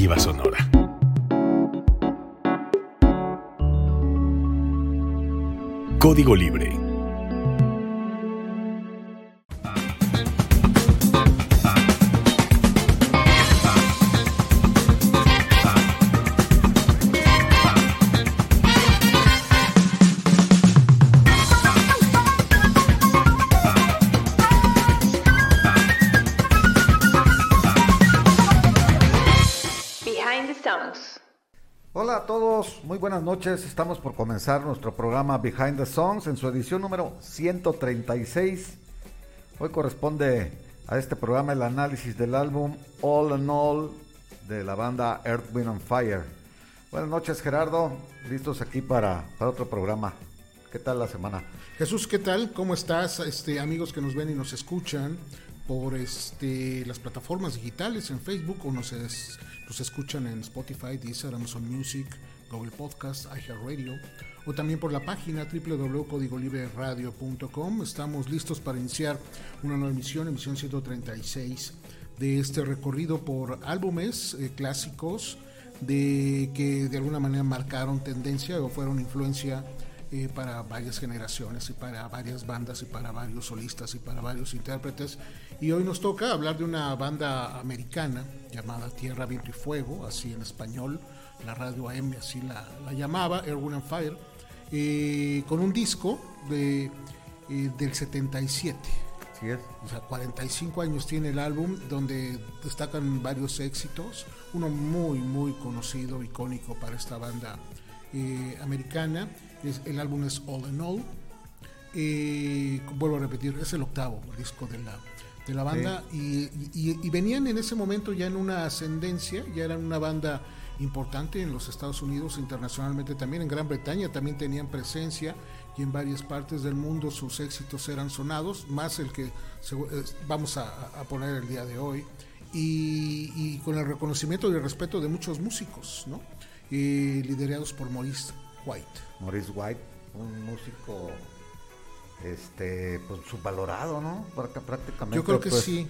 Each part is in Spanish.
alternativa sonora. Código Libre noches. Estamos por comenzar nuestro programa Behind the Songs en su edición número 136. Hoy corresponde a este programa el análisis del álbum All and All de la banda Earth, Wind and Fire. Buenas noches Gerardo, listos aquí para, para otro programa. ¿Qué tal la semana? Jesús, ¿qué tal? ¿Cómo estás? Este, amigos que nos ven y nos escuchan por este, las plataformas digitales en Facebook o nos, nos escuchan en Spotify, Deezer, Amazon Music, Google Podcast, iHeartRadio o también por la página www.codigolibreradio.com. Estamos listos para iniciar una nueva emisión, emisión 136 de este recorrido por álbumes eh, clásicos de que de alguna manera marcaron tendencia o fueron influencia eh, para varias generaciones y para varias bandas y para varios solistas y para varios intérpretes. Y hoy nos toca hablar de una banda americana llamada Tierra, Viento y Fuego, así en español, la radio AM así la, llamaba, Air, and Fire, eh, con un disco de, eh, del 77. Así es. O sea, 45 años tiene el álbum, donde destacan varios éxitos. Uno muy, muy conocido, icónico para esta banda eh, americana. Es, el álbum es All in All. vuelvo a repetir, es el octavo disco de la, de la banda. Y, y, venían en ese momento ya en una ascendencia, ya eran una banda importante en los Estados Unidos, internacionalmente también, en Gran Bretaña también tenían presencia y en varias partes del mundo sus éxitos eran sonados, más el que vamos a, poner el día de hoy, y, con el reconocimiento y el respeto de muchos músicos, ¿no? liderados por Maurice White. Maurice White, un músico este pues subvalorado, ¿no? Prácticamente. Yo creo que pues, sí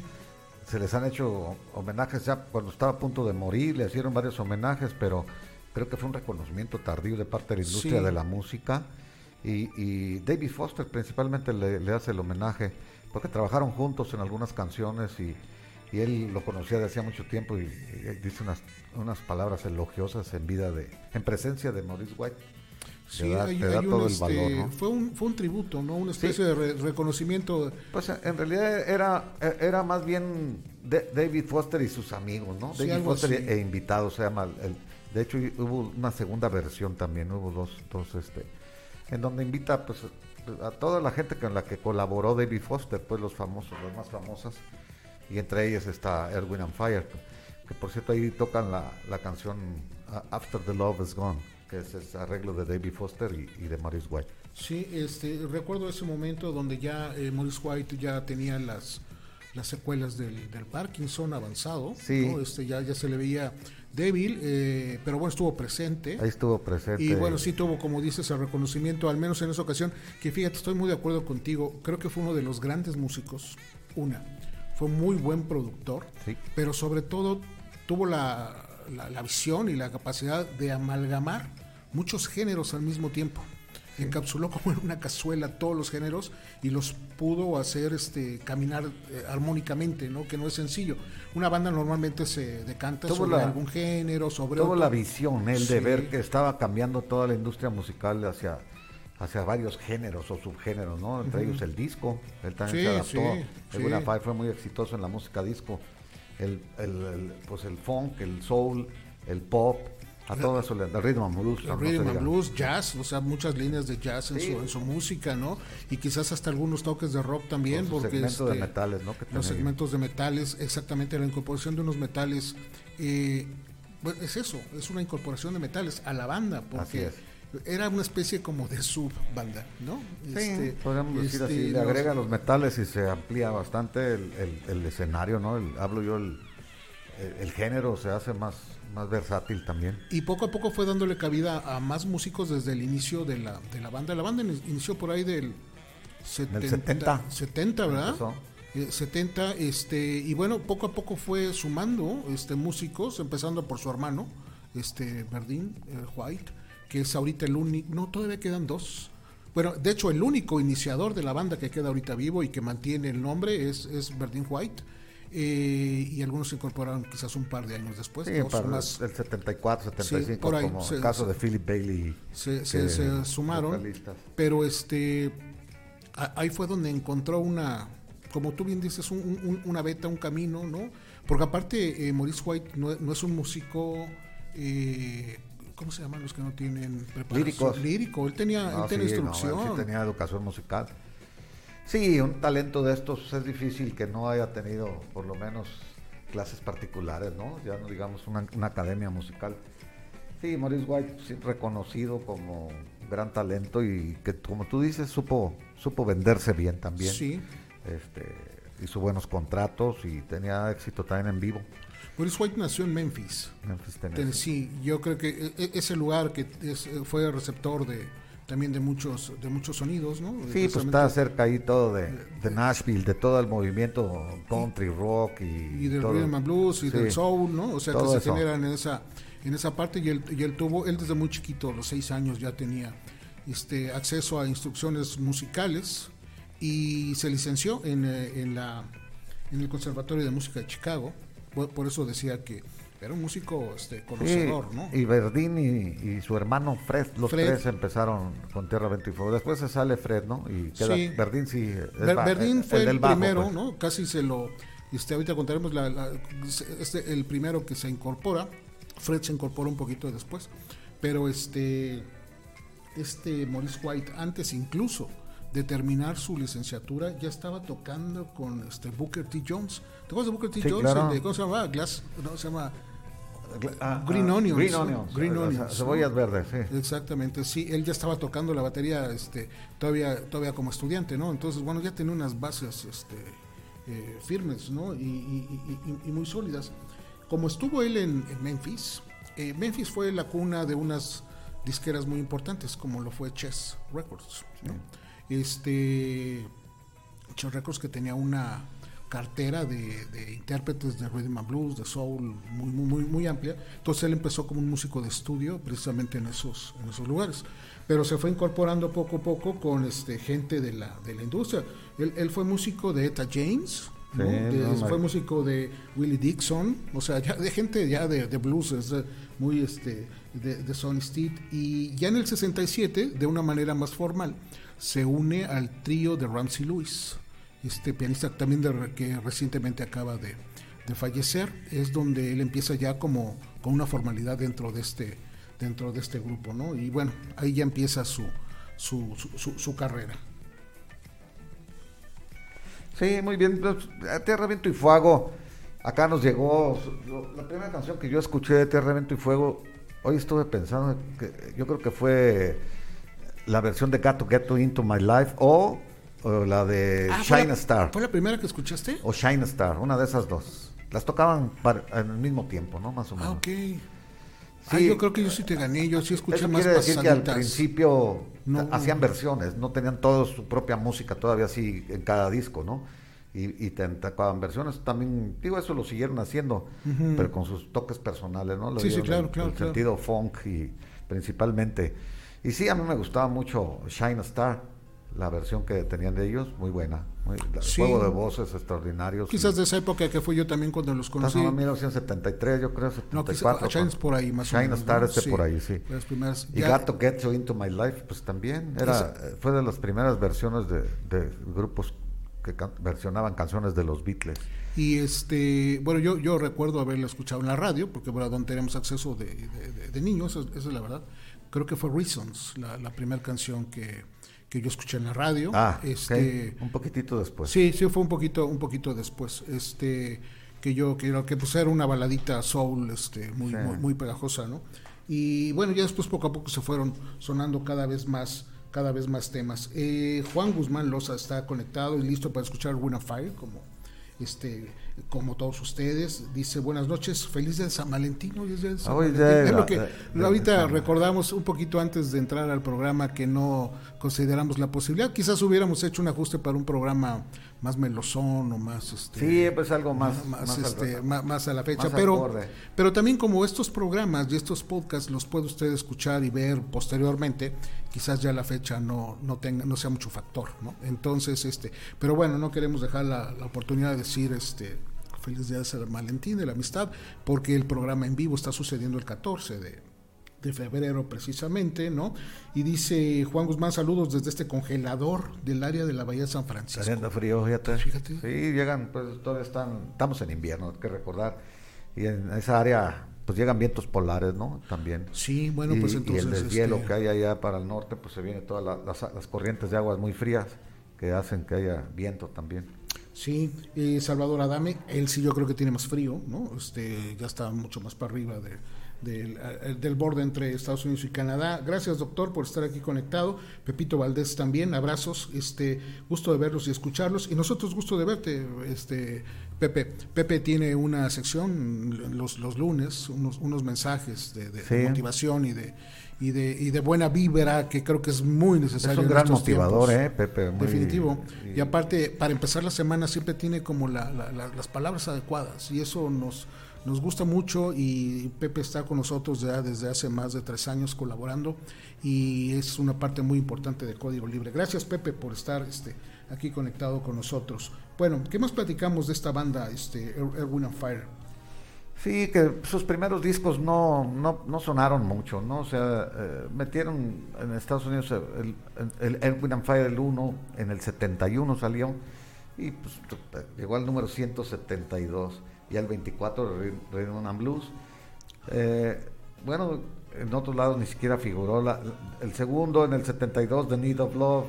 se les han hecho homenajes ya cuando estaba a punto de morir, le hicieron varios homenajes, pero creo que fue un reconocimiento tardío de parte de la industria de la música. Y, David Foster principalmente le, hace el homenaje, porque trabajaron juntos en algunas canciones y, él lo conocía de hacía mucho tiempo y, dice unas, unas palabras elogiosas en vida de, en presencia de Maurice White. Sí, todo el valor, ¿no? fue, un, fue un tributo, ¿no? Una especie de reconocimiento. Pues en realidad era, era más bien David Foster y sus amigos, ¿no? David Foster e invitados, se llama. El, de hecho, hubo una segunda versión también, hubo dos, dos, este, en donde invita pues a toda la gente con la que colaboró David Foster, pues los famosos, las más famosas, y entre ellas está Erwin and Fire, que por cierto ahí tocan la, la canción After the Love is Gone que es ese arreglo de David Foster y, de Maurice White. Sí, este, recuerdo ese momento donde ya eh, Maurice White ya tenía las, las secuelas del, del Parkinson avanzado, sí. este, ya, ya se le veía débil, eh, pero bueno, estuvo presente. Ahí estuvo presente. Y bueno, sí tuvo, como dices, el reconocimiento, al menos en esa ocasión, que fíjate, estoy muy de acuerdo contigo, creo que fue uno de los grandes músicos, una, fue muy buen productor, sí. pero sobre todo tuvo la, la, visión y la capacidad de amalgamar muchos géneros al mismo tiempo. Encapsuló como en una cazuela todos los géneros y los pudo hacer este caminar eh, armónicamente, ¿no? Que no es sencillo. Una banda normalmente se decanta sobre algún género, sobre Tuvo la visión, el de ver que estaba cambiando toda la industria musical hacia hacia varios géneros o subgéneros, ¿no? Entre ellos el disco, él también se adaptó. el fue muy exitoso en la música disco el, el, pues el funk, el soul, el pop, a todo eso, el rhythm and blues. El rhythm and blues, jazz, o sea, muchas líneas de jazz en, su, en su música, ¿no? Y quizás hasta algunos toques de rock también. Los segmentos de este, metales, ¿no? los segmentos de metales, exactamente, la incorporación de unos metales. Eh, pues es eso, es una incorporación de metales a la banda, porque era una especie como de sub-banda, ¿no? Sí, este, podríamos decir así, este, le agrega los metales y se amplía bastante el, escenario, ¿no? hablo yo, el, el, género se hace más, más versátil también. Y poco a poco fue dándole cabida a más músicos desde el inicio de la, de la banda. La banda inició por ahí del 70, 70, ¿verdad? 70, eh, este, y bueno, poco a poco fue sumando este, músicos, empezando por su hermano, este, Verdín eh, White, que es ahorita el único, no, todavía quedan dos. Bueno, de hecho, el único iniciador de la banda que queda ahorita vivo y que mantiene el nombre es, es Verdín White. Eh, y algunos se incorporaron quizás un par de años después. Sí, para más, el 74, 75, por como el caso de Philip Bailey. Se, se sumaron, pero este ahí fue donde encontró una, como tú bien dices, una beta, un camino, ¿no? Porque aparte, eh, Maurice White no, es un músico, eh, ¿cómo se llaman los que no tienen preparación? Lírico, él tenía, él tenía instrucción. tenía educación musical. Sí, un talento de estos es difícil que no haya tenido por lo menos clases particulares, ¿no? Ya no digamos una, academia musical. Sí, Maurice White sí, reconocido como gran talento y que como tú dices supo supo venderse bien también. Sí. Este, hizo buenos contratos y tenía éxito también en vivo. Maurice White nació en Memphis, Memphis Tennessee. Yo creo que e, e, ese lugar que fue receptor de también de muchos de muchos sonidos, ¿no? Sí, pues está cerca ahí todo de, de, Nashville, de todo el movimiento country rock y, y del rhythm and blues y del soul, ¿no? O sea que se generan en esa en esa parte y él, y él tuvo él desde muy chiquito, a los seis años ya tenía este acceso a instrucciones musicales y se licenció en, eh, en la en el Conservatorio de Música de Chicago. Por, eso decía que era un músico este, conocedor, ¿no? Y Verdín y, su hermano Fred, los tres empezaron con Tierra, Viento y Fuego. Después se sale Fred, ¿no? Y queda, Verdín sí. Verdín fue el, primero, pues. ¿no? Casi se lo. Este, ahorita contaremos la, este, el primero que se incorpora. Fred se incorpora un poquito después. Pero este. Este Maurice White, antes incluso de terminar su licenciatura, ya estaba tocando con este Booker T. Jones. ¿Te acuerdas de Booker T. Jones? ¿Cómo se llama? Glass, no, se llama ah, Green, ah, Onions, Green Onions. Green Onions. Cebollas verdes, sí. Exactamente, sí. Él ya estaba tocando la batería este, todavía, todavía como estudiante, ¿no? Entonces, bueno, ya tenía unas bases este, eh, firmes, ¿no? Y, muy sólidas. Como estuvo él en, Memphis, eh, Memphis fue la cuna de unas disqueras muy importantes, como lo fue Chess Records, ¿no? este Chess Records que tenía una cartera de, intérpretes de rhythm and blues, de soul, muy, muy, muy amplia. Entonces él empezó como un músico de estudio precisamente en esos, en esos lugares. Pero se fue incorporando poco a poco con este, gente de la, de la industria. Él, fue músico de Eta James, fue músico de Willie Dixon, o sea, ya de gente ya de, blues, es muy este, de, de Sonny Steed. Y ya en el 67, de una manera más formal, se une al trío de Ramsey Lewis, este pianista también de, que recientemente acaba de, fallecer, es donde él empieza ya como con una formalidad dentro de este, dentro de este grupo, ¿no? Y bueno, ahí ya empieza su, su, su, carrera. Sí, muy bien. Pues, Tierra, Viento y Fuego. Acá nos llegó la primera canción que yo escuché de Tierra, Viento y Fuego. Hoy estuve pensando que yo creo que fue la versión de Gato Get Into My Life o, la de ah, Shine Star. ¿Fue la primera que escuchaste? O Shine Star, una de esas dos. Las tocaban en el mismo tiempo, ¿no? Más o menos. Ah, ok. Sí, ah, yo creo que yo sí te gané, yo sí escuché más quiere decir que al principio hacían versiones, no tenían toda su propia música todavía así en cada disco, ¿no? Y, y te tocaban versiones también, digo, eso lo siguieron haciendo, pero con sus toques personales, ¿no? sí, sí, claro, claro. El sentido funk y principalmente. Y sí, a mí me gustaba mucho Shine Star, la versión que tenían de ellos, muy buena. Muy, Juego de voces extraordinarios. Quizás de esa época que fui yo también cuando los conocí. en 1973, yo creo, 74. No, Shine por ahí, más Shine Star este por ahí, sí. y Gato Get You Into My Life, pues también era, fue de las primeras versiones de, de grupos que versionaban canciones de los Beatles. Y este, bueno, yo, yo recuerdo haberla escuchado en la radio, porque bueno, donde tenemos acceso de, de, de niños, eso, es la verdad creo que fue Reasons, la, la primera canción que, que, yo escuché en la radio. Ah, este, un poquitito después. Sí, sí, fue un poquito, un poquito después. Este, que yo, que, que pues era una baladita soul, este, muy, muy, pegajosa, ¿no? Y bueno, ya después poco a poco se fueron sonando cada vez más cada vez más temas. Eh, Juan Guzmán Loza está conectado y listo para escuchar Win Fire, como este como todos ustedes. Dice buenas noches, feliz de San Valentín. Hoy es de San Valentín. es lo que ahorita recordamos un poquito antes de entrar al programa que no consideramos la posibilidad. Quizás hubiéramos hecho un ajuste para un programa más melosón o más este sí pues algo más más, este, más, a la fecha pero pero también como estos programas y estos podcasts los puede usted escuchar y ver posteriormente quizás ya la fecha no no tenga no sea mucho factor no entonces este pero bueno no queremos dejar la, la oportunidad de decir este feliz día de San Valentín de la amistad porque el programa en vivo está sucediendo el 14 de de febrero precisamente, ¿no? Y dice Juan Guzmán, saludos desde este congelador del área de la Bahía de San Francisco. Haciendo frío, fíjate. fíjate. Sí, llegan, pues todavía están, estamos en invierno, hay que recordar. Y en esa área, pues llegan vientos polares, ¿no? También. Sí, bueno, pues entonces... Y el deshielo este que hay allá para el norte, pues se vienen todas las, corrientes de aguas muy frías que hacen que haya viento también. Sí, Salvador Adame, él sí yo creo que tiene más frío, ¿no? Este, ya está mucho más para arriba de, eh, del, borde entre Estados Unidos y Canadá. Gracias, doctor, por estar aquí conectado. Pepito Valdés también, abrazos, este, gusto de verlos y escucharlos. Y nosotros gusto de verte, este, Pepe. Pepe tiene una sección los, los lunes, unos, unos mensajes de, motivación y de, y de, y de buena vibra que creo que es muy necesario. Es un gran motivador, eh, Pepe. Definitivo. Y, aparte, para empezar la semana siempre tiene como las palabras adecuadas y eso nos nos gusta mucho y Pepe está con nosotros ya desde hace más de tres años colaborando y es una parte muy importante de Código Libre. Gracias Pepe por estar este, aquí conectado con nosotros. Bueno, ¿qué más platicamos de esta banda, este, Erwin and Fire? Sí, que sus primeros discos no, no, sonaron mucho, ¿no? O sea, eh, metieron en Estados Unidos el, el, Erwin and Fire el 1, en el 71 salió, y pues llegó al número 172 y al 24 Rhythm and Blues. Eh, bueno, en otros lados ni siquiera figuró. La, el segundo en el 72, The Need of Love,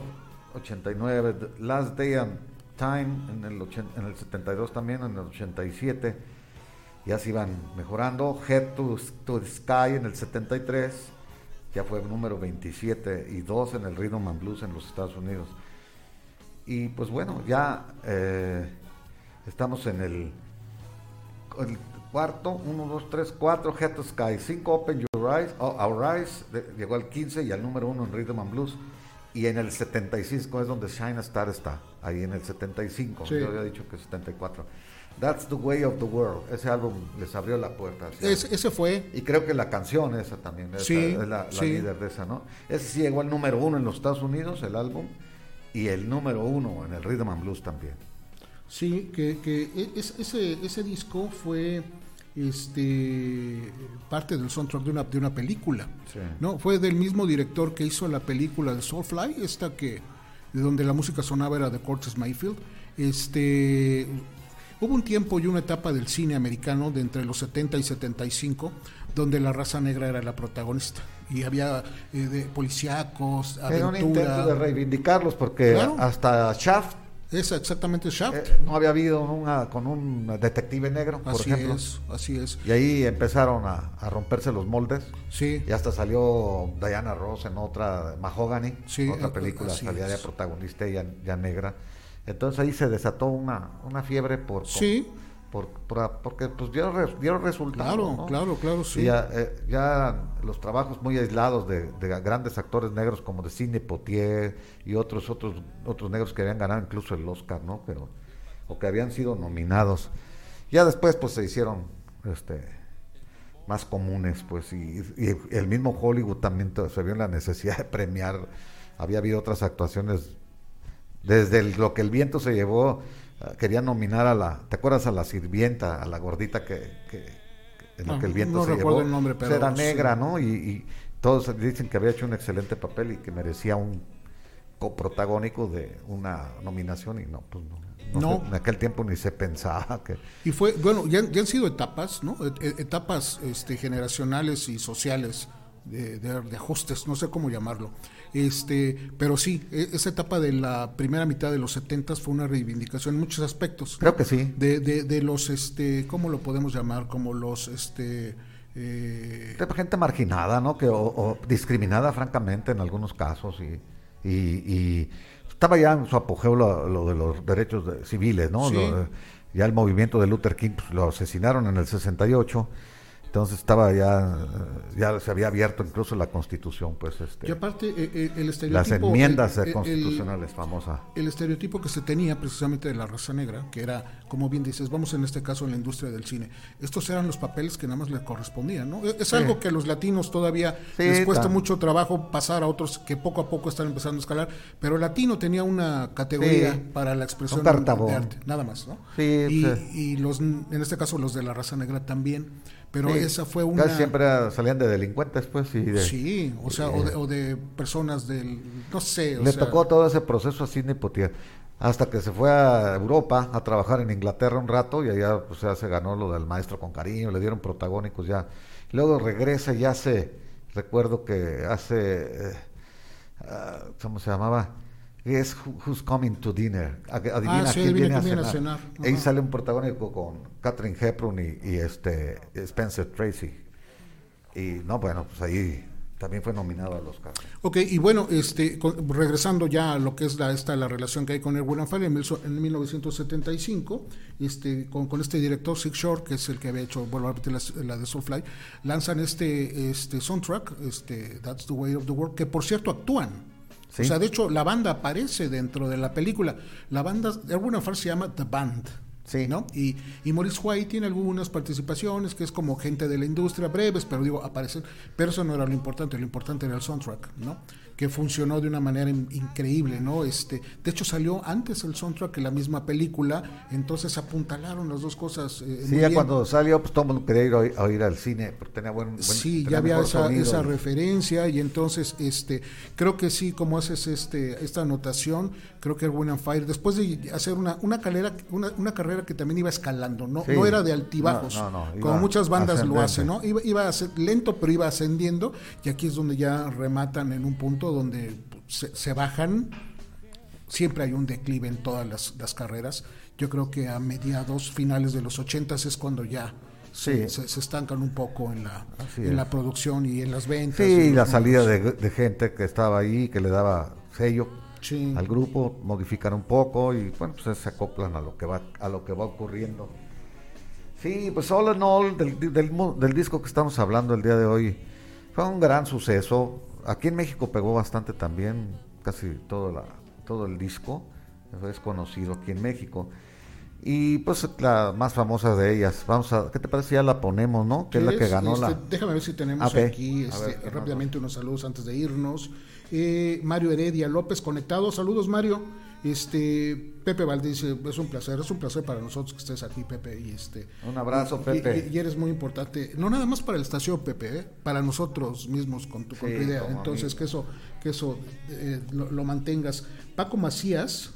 89, Last Day and Time en el, en el 72 también, en el 87. Ya se iban mejorando. Head to, the Sky en el 73, ya fue número 27 y 2 en el Rhythm and Blues en los Estados Unidos. Y pues bueno, ya eh, estamos en el el cuarto, 1, 2, 3, 4, Head to Sky, 5, Open Your Eyes, oh, Our Eyes, llegó al 15 y al número 1 en Rhythm and Blues. Y en el 75 es donde Shine Star está, ahí en el 75, yo había dicho que 74. That's the Way of the World, ese álbum les abrió la puerta. ese fue. Y creo que la canción esa también, es la, líder de esa, ¿no? Ese sí llegó al número 1 en los Estados Unidos, el álbum, y el número 1 en el Rhythm and Blues también. Sí, que, que e, ese, ese disco fue este parte del soundtrack de una, de una película. ¿no? Fue del mismo director que hizo la película de Soulfly, esta que de donde la música sonaba era de Curtis Mayfield. Este hubo un tiempo y una etapa del cine americano de entre los 70 y 75 donde la raza negra era la protagonista y había eh, de policíacos, aventura. Era un intento de reivindicarlos porque hasta Shaft es exactamente Shaft. Eh, no había habido una con un detective negro, por así ejemplo. Es, así es. Y ahí empezaron a, romperse los moldes. Sí. Y hasta salió Diana Ross en otra, Mahogany, sí, otra película, salía de protagonista ya, ya negra. Entonces ahí se desató una, una fiebre por, sí por, porque pues dieron, dieron resultados. Claro, claro, claro, sí. Eh, ya, los trabajos muy aislados de, grandes actores negros como de Sidney Potier y otros otros otros negros que habían ganado incluso el Oscar, ¿no? Pero o que habían sido nominados. Ya después pues se hicieron este más comunes, pues y, el mismo Hollywood también se vio en la necesidad de premiar. Había habido otras actuaciones desde lo que el viento se llevó quería nominar a la, ¿te acuerdas a la sirvienta, a la gordita que, en lo que el viento se llevó? El nombre, pero era negra, ¿no? Y, todos dicen que había hecho un excelente papel y que merecía un coprotagónico de una nominación y no, pues no. No, en aquel tiempo ni se pensaba que... Y fue, bueno, ya, ya han sido etapas, ¿no? Etapas este, generacionales y sociales de, de, ajustes, no sé cómo llamarlo. Este, pero sí, e, esa etapa de la primera mitad de los 70 fue una reivindicación en muchos aspectos. Creo que sí. De, de, los, este, ¿cómo lo podemos llamar? Como los, este... Eh... gente marginada, ¿no? Que, o, discriminada francamente en algunos casos y, y, estaba ya en su apogeo lo, de los derechos civiles, ¿no? ya el movimiento de Luther King pues, lo asesinaron en el 68 entonces estaba ya, ya se había abierto incluso la constitución, pues este. Y aparte eh, eh, el estereotipo. Las enmiendas constitucionales famosas. El estereotipo que se tenía precisamente de la raza negra, que era, como bien dices, vamos en este caso en la industria del cine. Estos eran los papeles que nada más le correspondían, ¿no? Es algo que a los latinos todavía les cuesta mucho trabajo pasar a otros que poco a poco están empezando a escalar, pero el latino tenía una categoría para la expresión de arte, nada más, ¿no? y, pues, y los, en este caso los de la raza negra también. Pero esa fue una... Casi siempre salían de delincuentes, pues, y de... Sí, o sea, o, de, personas del... No sé, Le tocó todo ese proceso así de Potier. Hasta que se fue a Europa a trabajar en Inglaterra un rato y allá pues ya se ganó lo del maestro con cariño, le dieron protagónicos ya. Luego regresa y hace, recuerdo que hace, eh, ah, ¿cómo se llamaba? Es Who's Coming to Dinner. Adivina ah, quién viene, a cenar. Ahí sale un protagónico con Catherine Hepburn y, este Spencer Tracy. Y no, bueno, pues ahí también fue nominado al Oscar. Ok, y bueno, este, regresando ya a lo que es la, esta, la relación que hay con el Fire en, en 1975, este, con, con, este director, Six Shore, que es el que había hecho, vuelvo a repetir, la, de Soulfly, lanzan este, este soundtrack, este, That's the Way of the World, que por cierto actúan o sea, de hecho, la banda aparece dentro de la película. La banda, de alguna forma, se llama The Band. Sí. ¿no? Y, y Maurice White tiene algunas participaciones que es como gente de la industria breves, pero digo, aparecen. Pero eso no era lo importante, lo importante era el soundtrack, ¿no? Que funcionó de una manera increíble, ¿no? Este, de hecho salió antes el soundtrack que la misma película, entonces apuntalaron las dos cosas. Eh, sí, ya cuando salió, pues todo el mundo quería ir a, oír al cine, porque tenía buen, buen Sí, ya había esa, esa referencia y entonces, este, creo que sí, como haces este, esta anotación, creo que Win and Fire, después de hacer una, una carrera, una, una carrera que también iba escalando, no, no era de altibajos, como muchas bandas lo hacen, ¿no? Iba, iba a ser lento, pero iba ascendiendo, y aquí es donde ya rematan en un punto donde se, bajan, siempre hay un declive en todas las, carreras. Yo creo que a mediados, finales de los ochentas es cuando ya se, estancan un poco en la, en la producción y en las ventas. Sí, la salida de, gente que estaba ahí, que le daba sello al grupo, modifican un poco y bueno, pues se acoplan a lo que va, a lo que va ocurriendo. Sí, pues all in all, del, del, del disco que estamos hablando el día de hoy, fue un gran suceso aquí en México pegó bastante también, casi todo, la, todo el disco, es conocido aquí en México. Y pues la más famosa de ellas, vamos a, ¿qué te parece? Ya la ponemos, ¿no? Que es la que ganó la... Este, déjame ver si tenemos aquí este, rápidamente unos saludos antes de irnos. Eh, Mario Heredia López conectado, saludos Mario. Este Pepe Valdés es un placer, es un placer para nosotros que estés aquí, Pepe. Y este, un abrazo, Pepe. Y, eres muy importante, no nada más para la estación, Pepe, ¿eh? para nosotros mismos con tu, idea. Entonces, que eso, que eso eh, lo, mantengas. Paco Macías,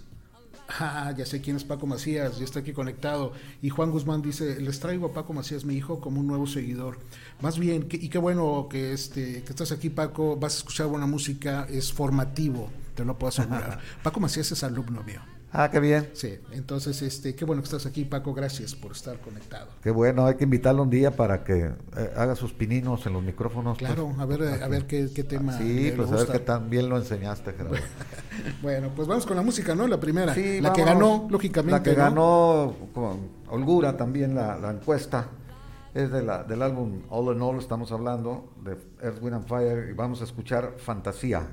Ah, ya sé quién es Paco Macías, ya está aquí conectado. Y Juan Guzmán dice, les traigo a Paco Macías, mi hijo, como un nuevo seguidor. Más bien, y qué bueno que, este, que estás aquí, Paco, vas a escuchar buena música, es formativo te lo puedo asegurar. Paco Macías es alumno mío. Ah, qué bien. Sí, entonces, este, qué bueno que estás aquí, Paco. Gracias por estar conectado. Qué bueno, hay que invitarlo un día para que eh, haga sus pininos en los micrófonos. Pues. Claro, a ver, a ver qué, tema. Sí, pues a ver qué tan bien lo enseñaste, Gerardo. bueno, pues vamos con la música, ¿no? La primera. Sí, la que ganó, lógicamente. La que ganó con holgura también la, encuesta. Es de la, del álbum All in All, estamos hablando, de Earth, Wind and Fire, y vamos a escuchar Fantasía.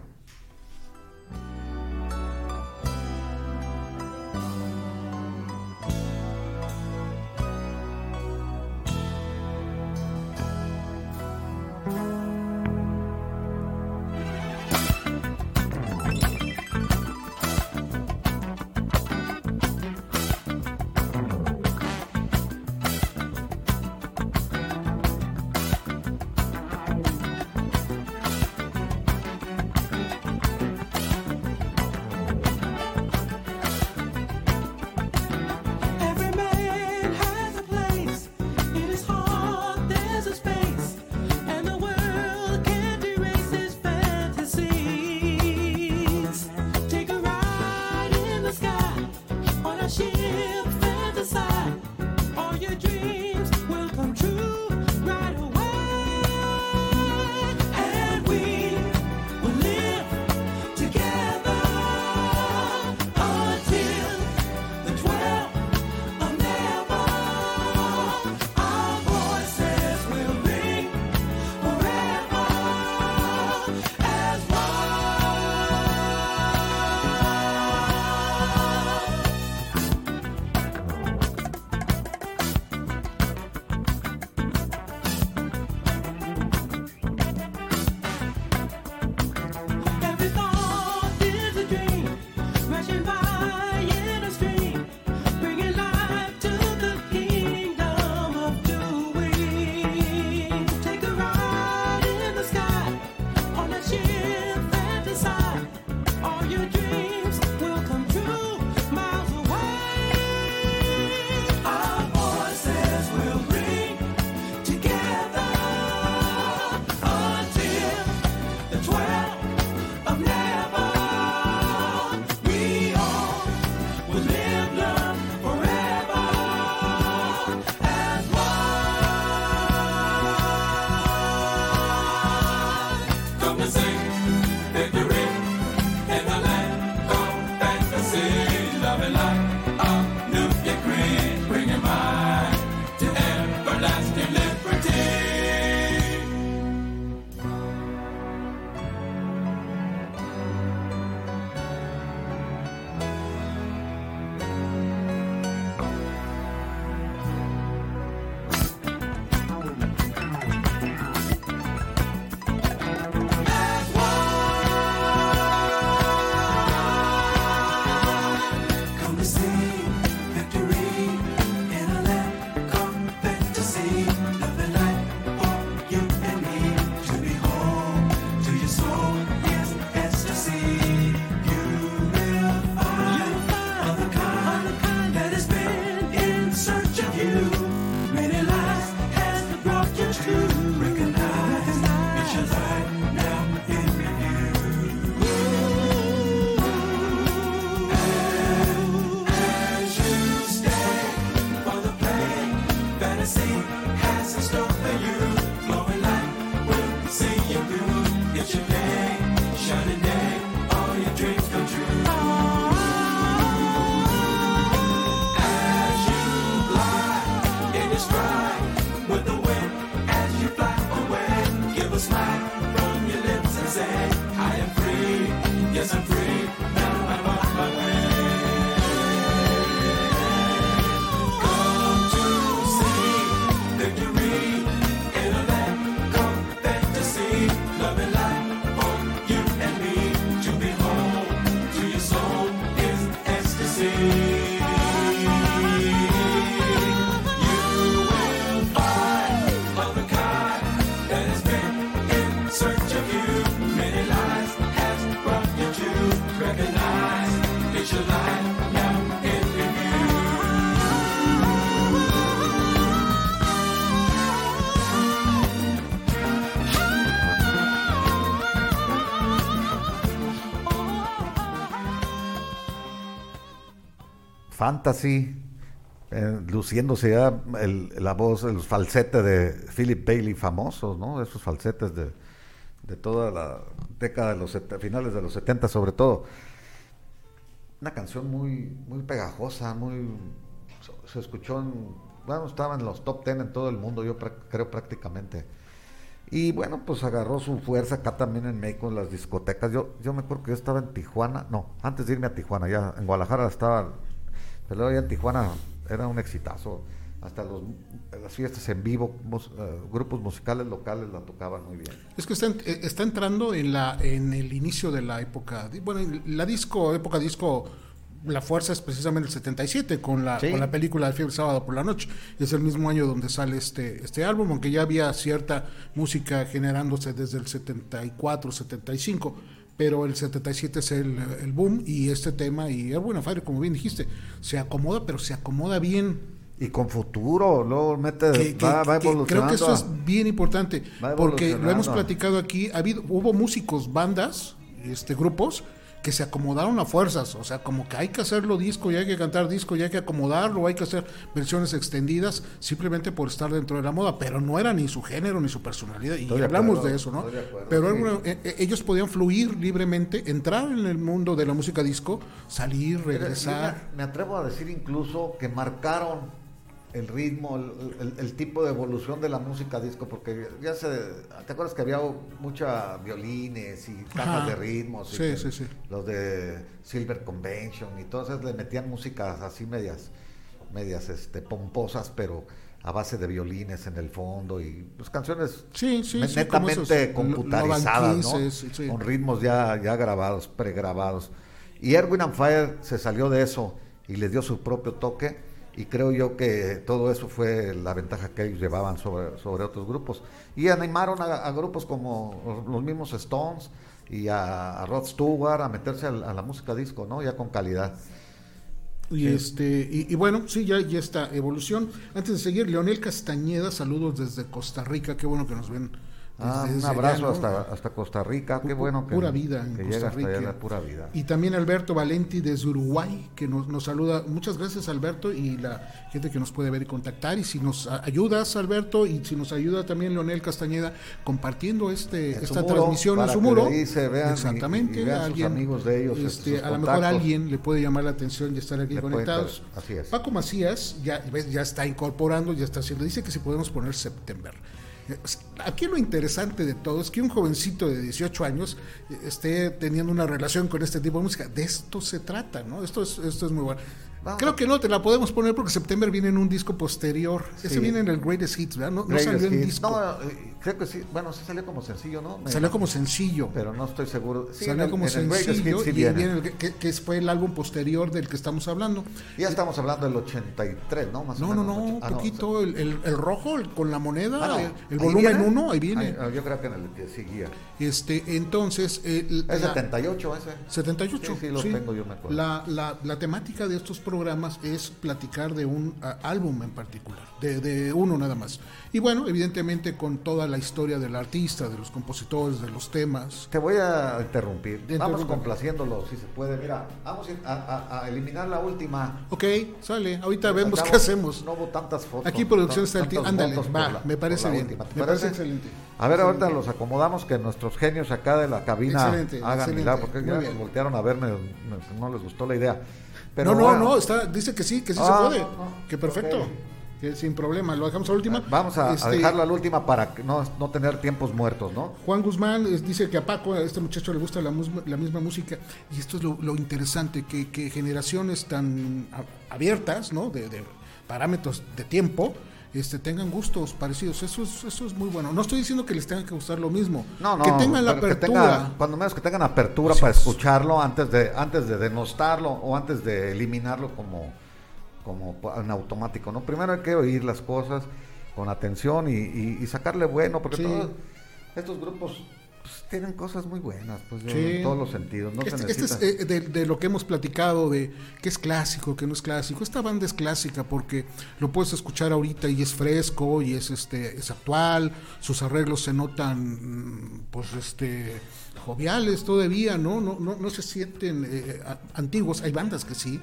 Fantasy, eh, luciéndose ya la voz, el falsete de Philip Bailey famosos, ¿no? Esos falsetes de, de toda la década de los finales de los 70 sobre todo. Una canción muy, muy pegajosa, muy se escuchó en, bueno, estaba en los top 10 en todo el mundo, yo creo prácticamente. Y bueno, pues agarró su fuerza acá también en México, en las discotecas. Yo, yo me acuerdo que yo estaba en Tijuana, no, antes de irme a Tijuana, ya en Guadalajara estaba, pero luego ya en Tijuana era un exitazo. Hasta los, las fiestas en vivo, eh, grupos musicales locales la tocaban muy bien. Es que está, eh, está entrando en, la, en el inicio de la época, bueno, la disco, época disco la fuerza es precisamente el 77 con la, con la película de Fiebre Sábado por la Noche. Es el mismo año donde sale este, este álbum, aunque ya había cierta música generándose desde el 74, 75, pero el 77 es el, el boom y este tema, y buena Fire, como bien dijiste, se acomoda, pero se acomoda bien. Y con futuro, luego mete, va, evolucionando. creo que eso es bien importante, porque lo hemos platicado aquí, ha habido, hubo músicos, bandas, este grupos, que se acomodaron a fuerzas, o sea, como que hay que hacerlo disco y hay que cantar disco y hay que acomodarlo, hay que hacer versiones extendidas simplemente por estar dentro de la moda, pero no era ni su género ni su personalidad, y hablamos de eso, ¿no? pero eh, eh, ellos podían fluir libremente, entrar en el mundo de la música disco, salir, regresar. me atrevo a decir incluso que marcaron el ritmo, el, tipo de evolución de la música disco, porque ya se, ¿te acuerdas que había mucha violines y cajas de ritmos? Sí, sí, sí. Los de Silver Convention y todas le metían músicas así medias, medias este, pomposas, pero a base de violines en el fondo y pues canciones sí, sí, netamente computarizadas, ¿no? Con ritmos ya, ya grabados, pregrabados. Y Erwin and Fire se salió de eso y le dio su propio toque y creo yo que todo eso fue la ventaja que ellos llevaban sobre, sobre otros grupos. Y animaron a, grupos como los mismos Stones y a, Rod Stewart a meterse a, la música disco, ¿no? Ya con calidad. Y este y, bueno, sí, ya, ya está evolución. Antes de seguir, Leonel Castañeda, saludos desde Costa Rica, qué bueno que nos ven Ah, un abrazo hasta, hasta Costa Rica, qué bueno que, pura vida en Costa Rica. pura vida. Y también Alberto Valenti desde Uruguay, que nos, nos, saluda. Muchas gracias Alberto y la gente que nos puede ver y contactar. Y si nos ayudas Alberto y si nos ayuda también Leonel Castañeda compartiendo este esta transmisión en su muro. exactamente. amigos de ellos. Este, a lo mejor alguien le puede llamar la atención y estar aquí conectados. así es. Paco Macías ya, ya está incorporando, ya está haciendo. Dice que si podemos poner septiembre. Aquí lo interesante de todo es que un jovencito de 18 años eh, esté teniendo una relación con este tipo de música. De esto se trata, ¿no? Esto es, esto es muy bueno. Creo que no, te la podemos poner porque septiembre viene en un disco posterior. Ese viene en el Greatest Hits, ¿verdad? No, salió en disco. No, eh, creo que sí. Bueno, sí salió como sencillo, ¿no? salió como sencillo. Pero no estoy seguro. salió como sencillo y viene, que, que, fue el álbum posterior del que estamos hablando. Ya estamos hablando del 83, ¿no? Más no, o menos. no, no, un ah, poquito. el, el, rojo con la moneda, ah, el, volumen 1, ahí viene. Ah, yo creo que en el que seguía. Este, entonces. Eh, es 78 ese. 78. Sí, sí, lo tengo, yo me acuerdo. La, la, la temática de estos programas es platicar de un álbum en particular, de, uno nada más. Y bueno, evidentemente con toda la historia del artista, de los compositores, de los temas. Te voy a interrumpir. Vamos complaciéndolo, si se puede. Mira, vamos a, eliminar la última. Ok, sale. Ahorita vemos qué hacemos. No hubo tantas fotos. Aquí producción está el Ándale, va, me parece bien. me parece excelente. A ver, ahorita los acomodamos que nuestros genios acá de la cabina hagan milagro, porque ya voltearon a verme, no les gustó la idea no, no, no, está, dice que sí, que sí se ah, puede. que perfecto. Que sin problema, lo dejamos a la última. Vamos a, este, dejarlo a la última para no, no tener tiempos muertos, ¿no? Juan Guzmán dice que a Paco, a este muchacho le gusta la, la misma música. Y esto es lo, interesante, que, que, generaciones tan abiertas, ¿no? de parámetros de tiempo, este, tengan gustos parecidos. Eso es, eso es muy bueno. No estoy diciendo que les tenga que gustar lo mismo. No, no. Que tengan la apertura. cuando menos que tengan apertura para escucharlo antes de, antes de denostarlo o antes de eliminarlo como, como en automático. ¿no? Primero hay que oír las cosas con atención y, y, sacarle bueno, porque todos estos grupos pues, tienen cosas muy buenas, pues en todos los sentidos. este, este es eh, de, lo que hemos platicado, de qué es clásico, qué no es clásico. Esta banda es clásica porque lo puedes escuchar ahorita y es fresco y es este es actual, sus arreglos se notan pues este joviales todavía, ¿no? No, no, no se sienten eh, antiguos. Hay bandas que sí,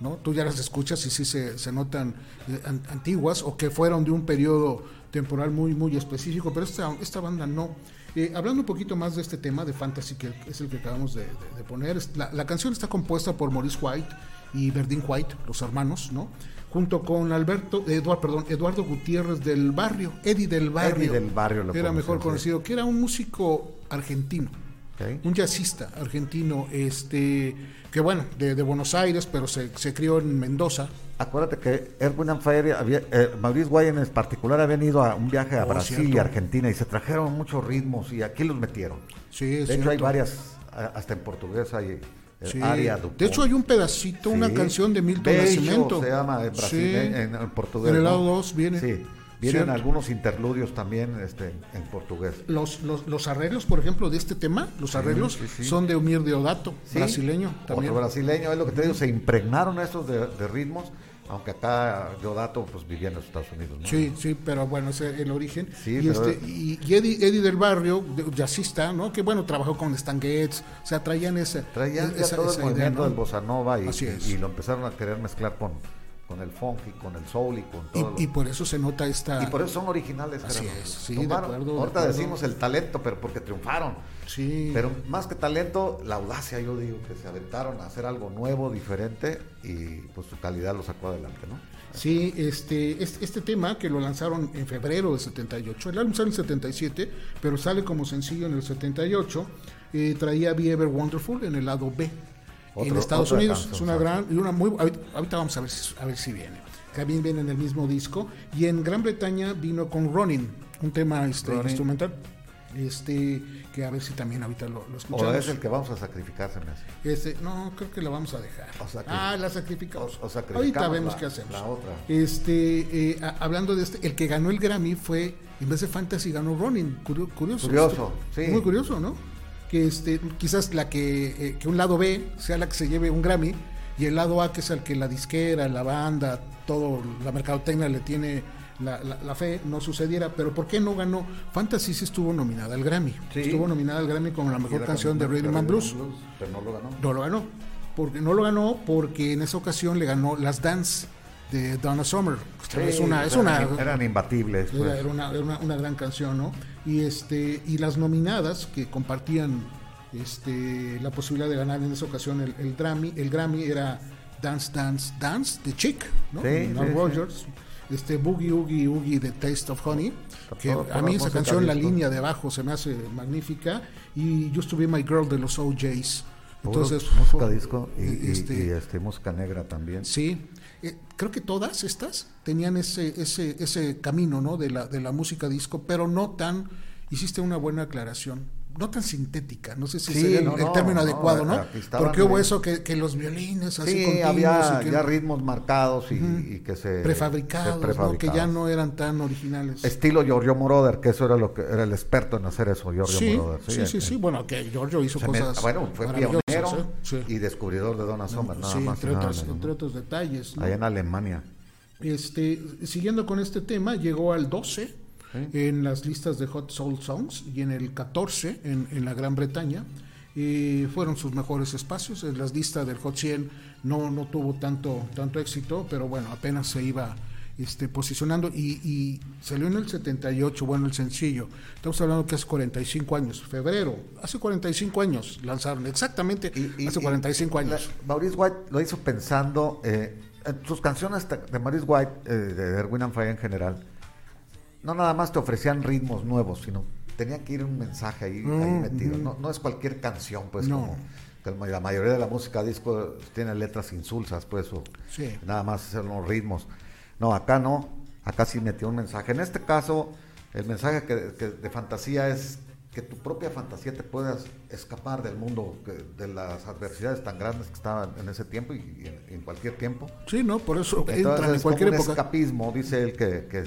¿no? Tú ya las escuchas y sí se, se notan eh, antiguas o que fueron de un periodo temporal muy, muy específico, pero esta, esta banda no. Eh, hablando un poquito más de este tema de fantasy, que es el que acabamos de, poner, la, la, canción está compuesta por Maurice White y Verdín White, los hermanos, ¿no? Junto con Alberto, Eduardo, perdón, Eduardo Gutiérrez del Barrio, Eddie del Barrio. Eddie del Barrio, lo Era mejor conocido, que era un músico argentino. Un jazzista argentino, este, que bueno, de, Buenos Aires, pero se, se, crió en Mendoza. Acuérdate que Erwin and Fire, había, eh, Maurice Guayen en particular, habían ido a un viaje a oh, Brasil y Argentina y se trajeron muchos ritmos y aquí los metieron. Sí, de hecho, hay varias, hasta en portugués hay Sí. De hecho, hay un pedacito, una canción de Milton Nascimento. se llama en, Brasil, en, portugués. En el lado 2 viene. Sí. Vienen algunos interludios también este, en portugués. Los, los, los, arreglos, por ejemplo, de este tema, los arreglos son de Umir Deodato, brasileño. También. Otro brasileño, es lo que te digo, se impregnaron estos de, ritmos aunque acá Deodato pues vivía en los Estados Unidos. ¿no? Sí, sí, pero bueno, ese es el origen. y, este, y, Eddie, del Barrio, jazzista, ¿no? Que bueno, trabajó con Stan Getz, o sea, traían ese... Traían todo el movimiento del bossa nova y, y, lo empezaron a querer mezclar con, con el funky, con el soul y con todo. Y, por eso se nota esta. Y por eso son originales. Así es, sí, de acuerdo, Ahorita decimos el talento, pero porque triunfaron. Sí. Pero más que talento, la audacia, yo digo, que se aventaron a hacer algo nuevo, diferente y pues su calidad lo sacó adelante, ¿no? Sí, este, este, este tema que lo lanzaron en febrero del 78, el álbum sale en el 77, pero sale como sencillo en el 78, eh, traía Be Ever Wonderful en el lado B en Estados Unidos. Es una gran y una muy ahorita vamos a ver si, a ver si viene. También viene en el mismo disco y en Gran Bretaña vino con Ronin, un tema este, instrumental. Este, que a ver si también ahorita lo, lo escuchamos. O es el que vamos a sacrificar, se me hace. Este, no, creo que lo vamos a dejar. ah, la sacrificamos. O, ahorita vemos qué hacemos. La otra. Este, eh, hablando de este, el que ganó el Grammy fue, en vez de Fantasy, ganó Ronin. curioso. Curioso, sí. Muy curioso, ¿no? Que este, quizás la que, eh, que un lado B sea la que se lleve un Grammy y el lado A que es el que la disquera, la banda, todo la mercadotecnia le tiene la, la, fe, no sucediera. Pero ¿por qué no ganó? Fantasy sí estuvo nominada al Grammy. Estuvo nominada al Grammy como la mejor canción de Rhythm and Blues. Pero no lo ganó. No lo ganó. Porque, no lo ganó porque en esa ocasión le ganó Las Dance de Donna Summer. es una, es una, eran imbatibles. Pues. Era, una, una, una, gran canción, ¿no? Y, este, y las nominadas que compartían este, la posibilidad de ganar en esa ocasión el, el, Grammy, el Grammy era Dance, Dance, Dance de Chick, ¿no? Sí, Rogers. Este Boogie Oogie Oogie de Taste of Honey, que a mí esa canción, la línea de abajo se me hace magnífica, y Just to Be My Girl de los OJs. Entonces, música disco y, este, este, música negra también. Sí, eh, creo que todas estas tenían ese, ese, ese camino ¿no? de, la, de la música disco, pero no tan, hiciste una buena aclaración, no tan sintética, no sé si sería el, término adecuado, ¿no? Porque hubo eso que, que, los violines así sí, había ya ritmos marcados y, que se prefabricados, que ya no eran tan originales. Estilo Giorgio Moroder, que eso era lo que era el experto en hacer eso, Giorgio sí, Moroder. Sí, sí, sí, bueno, que Giorgio hizo cosas Bueno, fue pionero ¿eh? y descubridor de Donna Summer, nada más. Entre, otros, entre otros detalles. Allá en Alemania. Este, siguiendo con este tema, llegó al 12 en las listas de Hot Soul Songs y en el 14 en, la Gran Bretaña. y fueron sus mejores espacios. En las listas del Hot 100 no, no tuvo tanto, tanto éxito, pero bueno, apenas se iba este, posicionando y, salió en el 78, bueno, el sencillo. Estamos hablando que hace 45 años, febrero, hace 45 años lanzaron, exactamente hace 45 años. Maurice White lo hizo pensando, eh, sus canciones de Maurice White, eh, de Erwin and Fire en general, no nada más te ofrecían ritmos nuevos, sino tenía que ir un mensaje ahí, mm, metido. Mm. No, es cualquier canción, pues, como la mayoría de la música disco tiene letras insulsas, pues, o nada más son los ritmos. No, acá no, acá sí metió un mensaje. En este caso, el mensaje que, de fantasía es que tu propia fantasía te puedas escapar del mundo, de las adversidades tan grandes que estaban en ese tiempo y, en, cualquier tiempo. Sí, no, por eso entra en cualquier un escapismo, dice él, que, que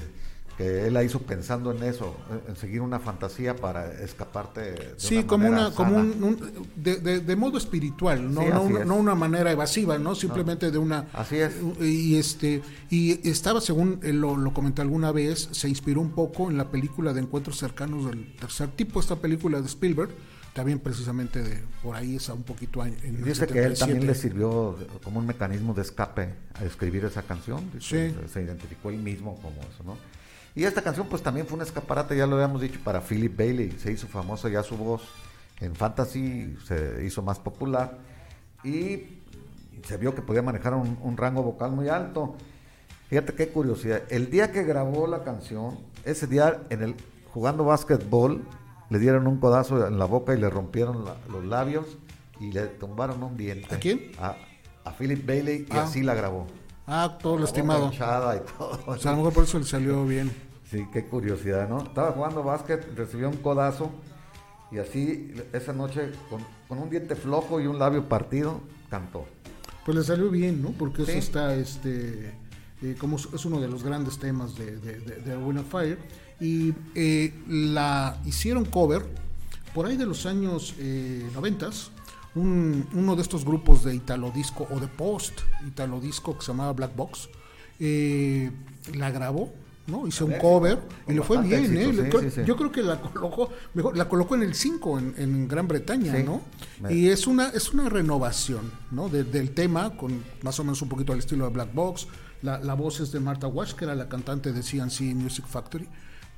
él la hizo pensando en eso, en seguir una fantasía para escaparte. De sí, como una, como un, de, modo espiritual, no, no, una, manera evasiva, no, simplemente de una. Así es. Y este y estaba, según él lo, lo comenté alguna vez, se inspiró un poco en la película de Encuentros cercanos del tercer tipo, esta película de Spielberg también precisamente de por ahí es un poquito en dice que él también le sirvió como un mecanismo de escape a escribir esa canción se, identificó él mismo como eso no y esta canción pues también fue un escaparate ya lo habíamos dicho para Philip Bailey se hizo famoso ya su voz en fantasy se hizo más popular y se vio que podía manejar un, un rango vocal muy alto fíjate qué curiosidad el día que grabó la canción ese día en el jugando básquetbol le dieron un codazo en la boca y le rompieron los labios y le tumbaron un diente. ¿A quién? A, Philip Bailey y ah. así la grabó. Ah, todo lo estimado. Y todo. O sea, a lo mejor por eso le salió bien. Sí, qué curiosidad, ¿no? Estaba jugando básquet, recibió un codazo y así esa noche con, un diente flojo y un labio partido cantó. Pues le salió bien, ¿no? Porque eso está, este, eh, como es uno de los grandes temas de, de, de, Fire y eh, la hicieron cover por ahí de los años eh, 90 uno de estos grupos de italo disco o de post italo disco que se llamaba Black Box eh, la grabó ¿no? Hizo un cover y le fue bien, ¿eh? Yo creo que la colocó, mejor, la colocó en el 5 en, en, Gran Bretaña, ¿no? Y es una, es una renovación, ¿no? del tema, con más o menos un poquito al estilo de Black Box. La, la voz es de Martha Wash, que era la cantante de CNC Music Factory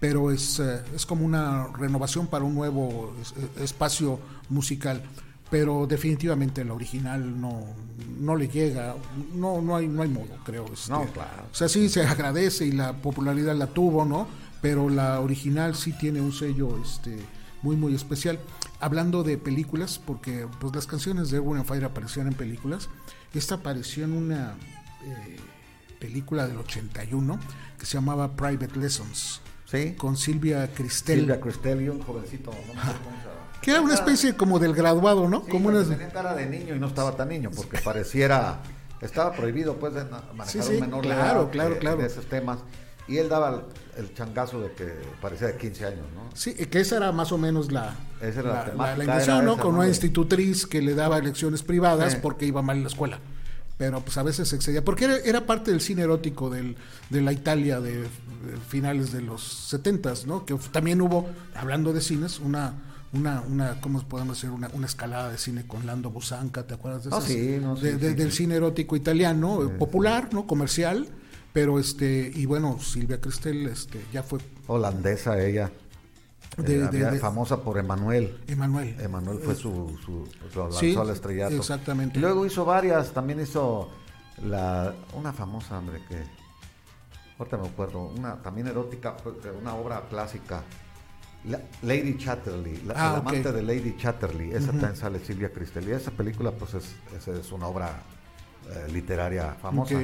pero es, eh, es como una renovación para un nuevo eh, espacio musical. Pero definitivamente la original no, no le llega, no, no, hay, no hay modo, creo. Este. no, claro. O sea, sí se agradece y la popularidad la tuvo, ¿no? Pero la original sí tiene un sello este, muy, muy especial. Hablando de películas, porque pues las canciones de Erwin Fire aparecieron en películas, esta apareció en una eh, película del 81 que se llamaba Private Lessons con Silvia Cristel. Silvia Cristel y un jovencito, no Que era una especie como del graduado, ¿no? como una... Tenía cara de niño y no estaba tan niño, porque pareciera... Estaba prohibido, pues, de manejar un menor claro, claro, claro. de esos temas. Y él daba el, changazo de que parecía de 15 años, ¿no? Sí, que esa era más o menos la, esa era la, la, intención, ¿no? Con una institutriz que le daba lecciones privadas porque iba mal en la escuela pero pues a veces se excedía, porque era, parte del cine erótico del, de la Italia de, finales de los setentas, ¿no? Que también hubo, hablando de cines, una, una, una ¿cómo podemos decir? Una, una escalada de cine con Lando Busanca, ¿te acuerdas de eso? Ah, sí, no, del cine erótico italiano, popular, ¿no? Comercial, pero este, y bueno, Silvia Cristel, este, ya fue... Holandesa ella. Eh, famosa por Emanuel. Emanuel. Emanuel fue su, su lanzó al estrellato. Exactamente. Y luego hizo varias, también hizo la una famosa, hombre, que ahorita me acuerdo, una también erótica, una obra clásica. Lady Chatterley, la, ah, amante de Lady Chatterley, esa también sale Silvia Cristel. Y esa película, pues es, es, una obra eh, literaria famosa.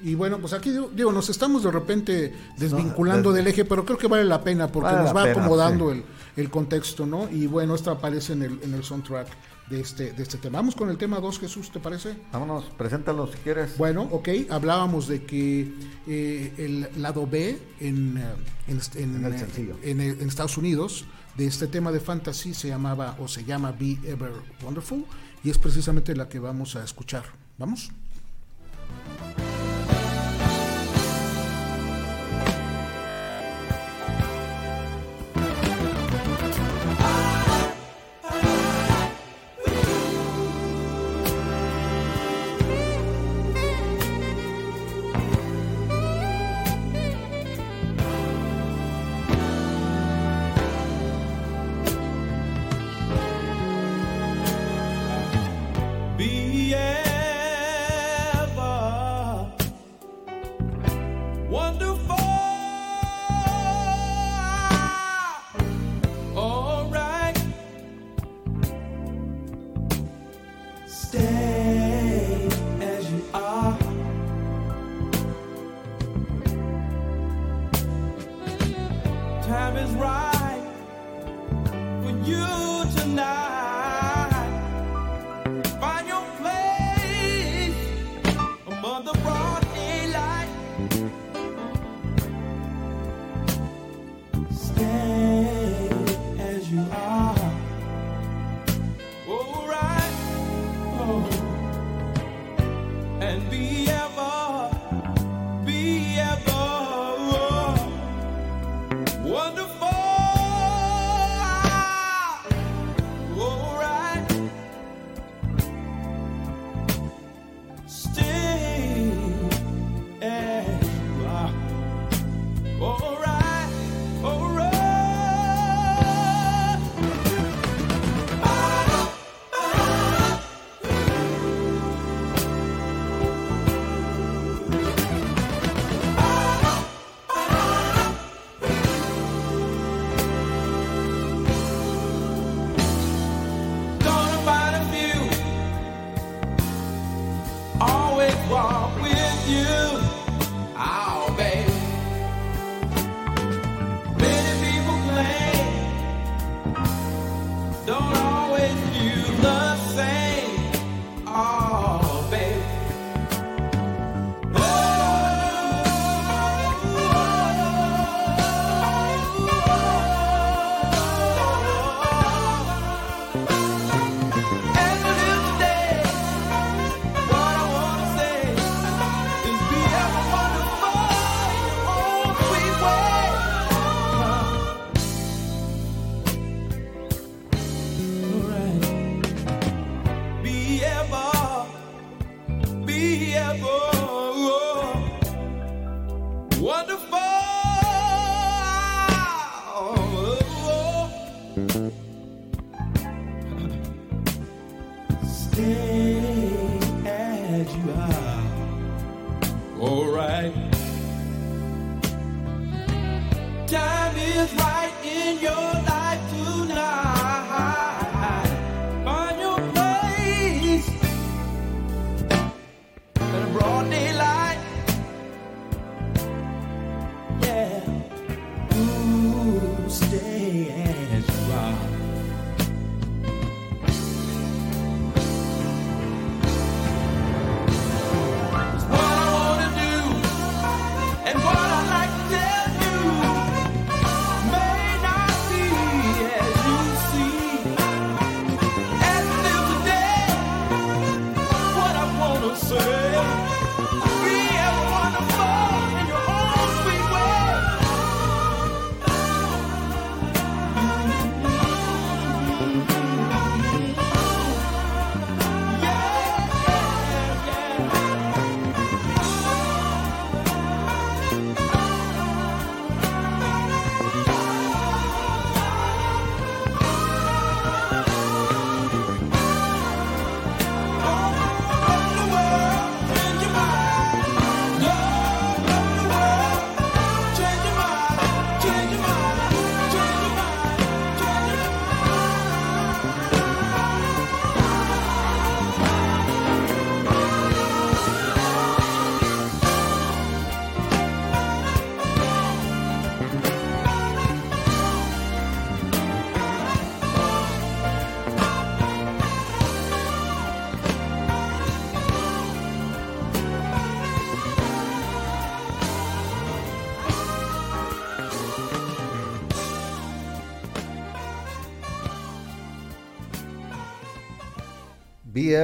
Y bueno, pues aquí digo, nos estamos de repente desvinculando del eje, pero creo que vale la pena porque nos va acomodando el, contexto, ¿no? Y bueno, esto aparece en el, en el soundtrack de este, de este tema. Vamos con el tema 2, Jesús, ¿te parece? Vámonos, preséntalo si quieres. Bueno, ok, hablábamos de que eh, el lado B en, eh, en, en, en, Estados Unidos de este tema de fantasy se llamaba o se llama Be Ever Wonderful y es precisamente la que vamos a escuchar. ¿Vamos?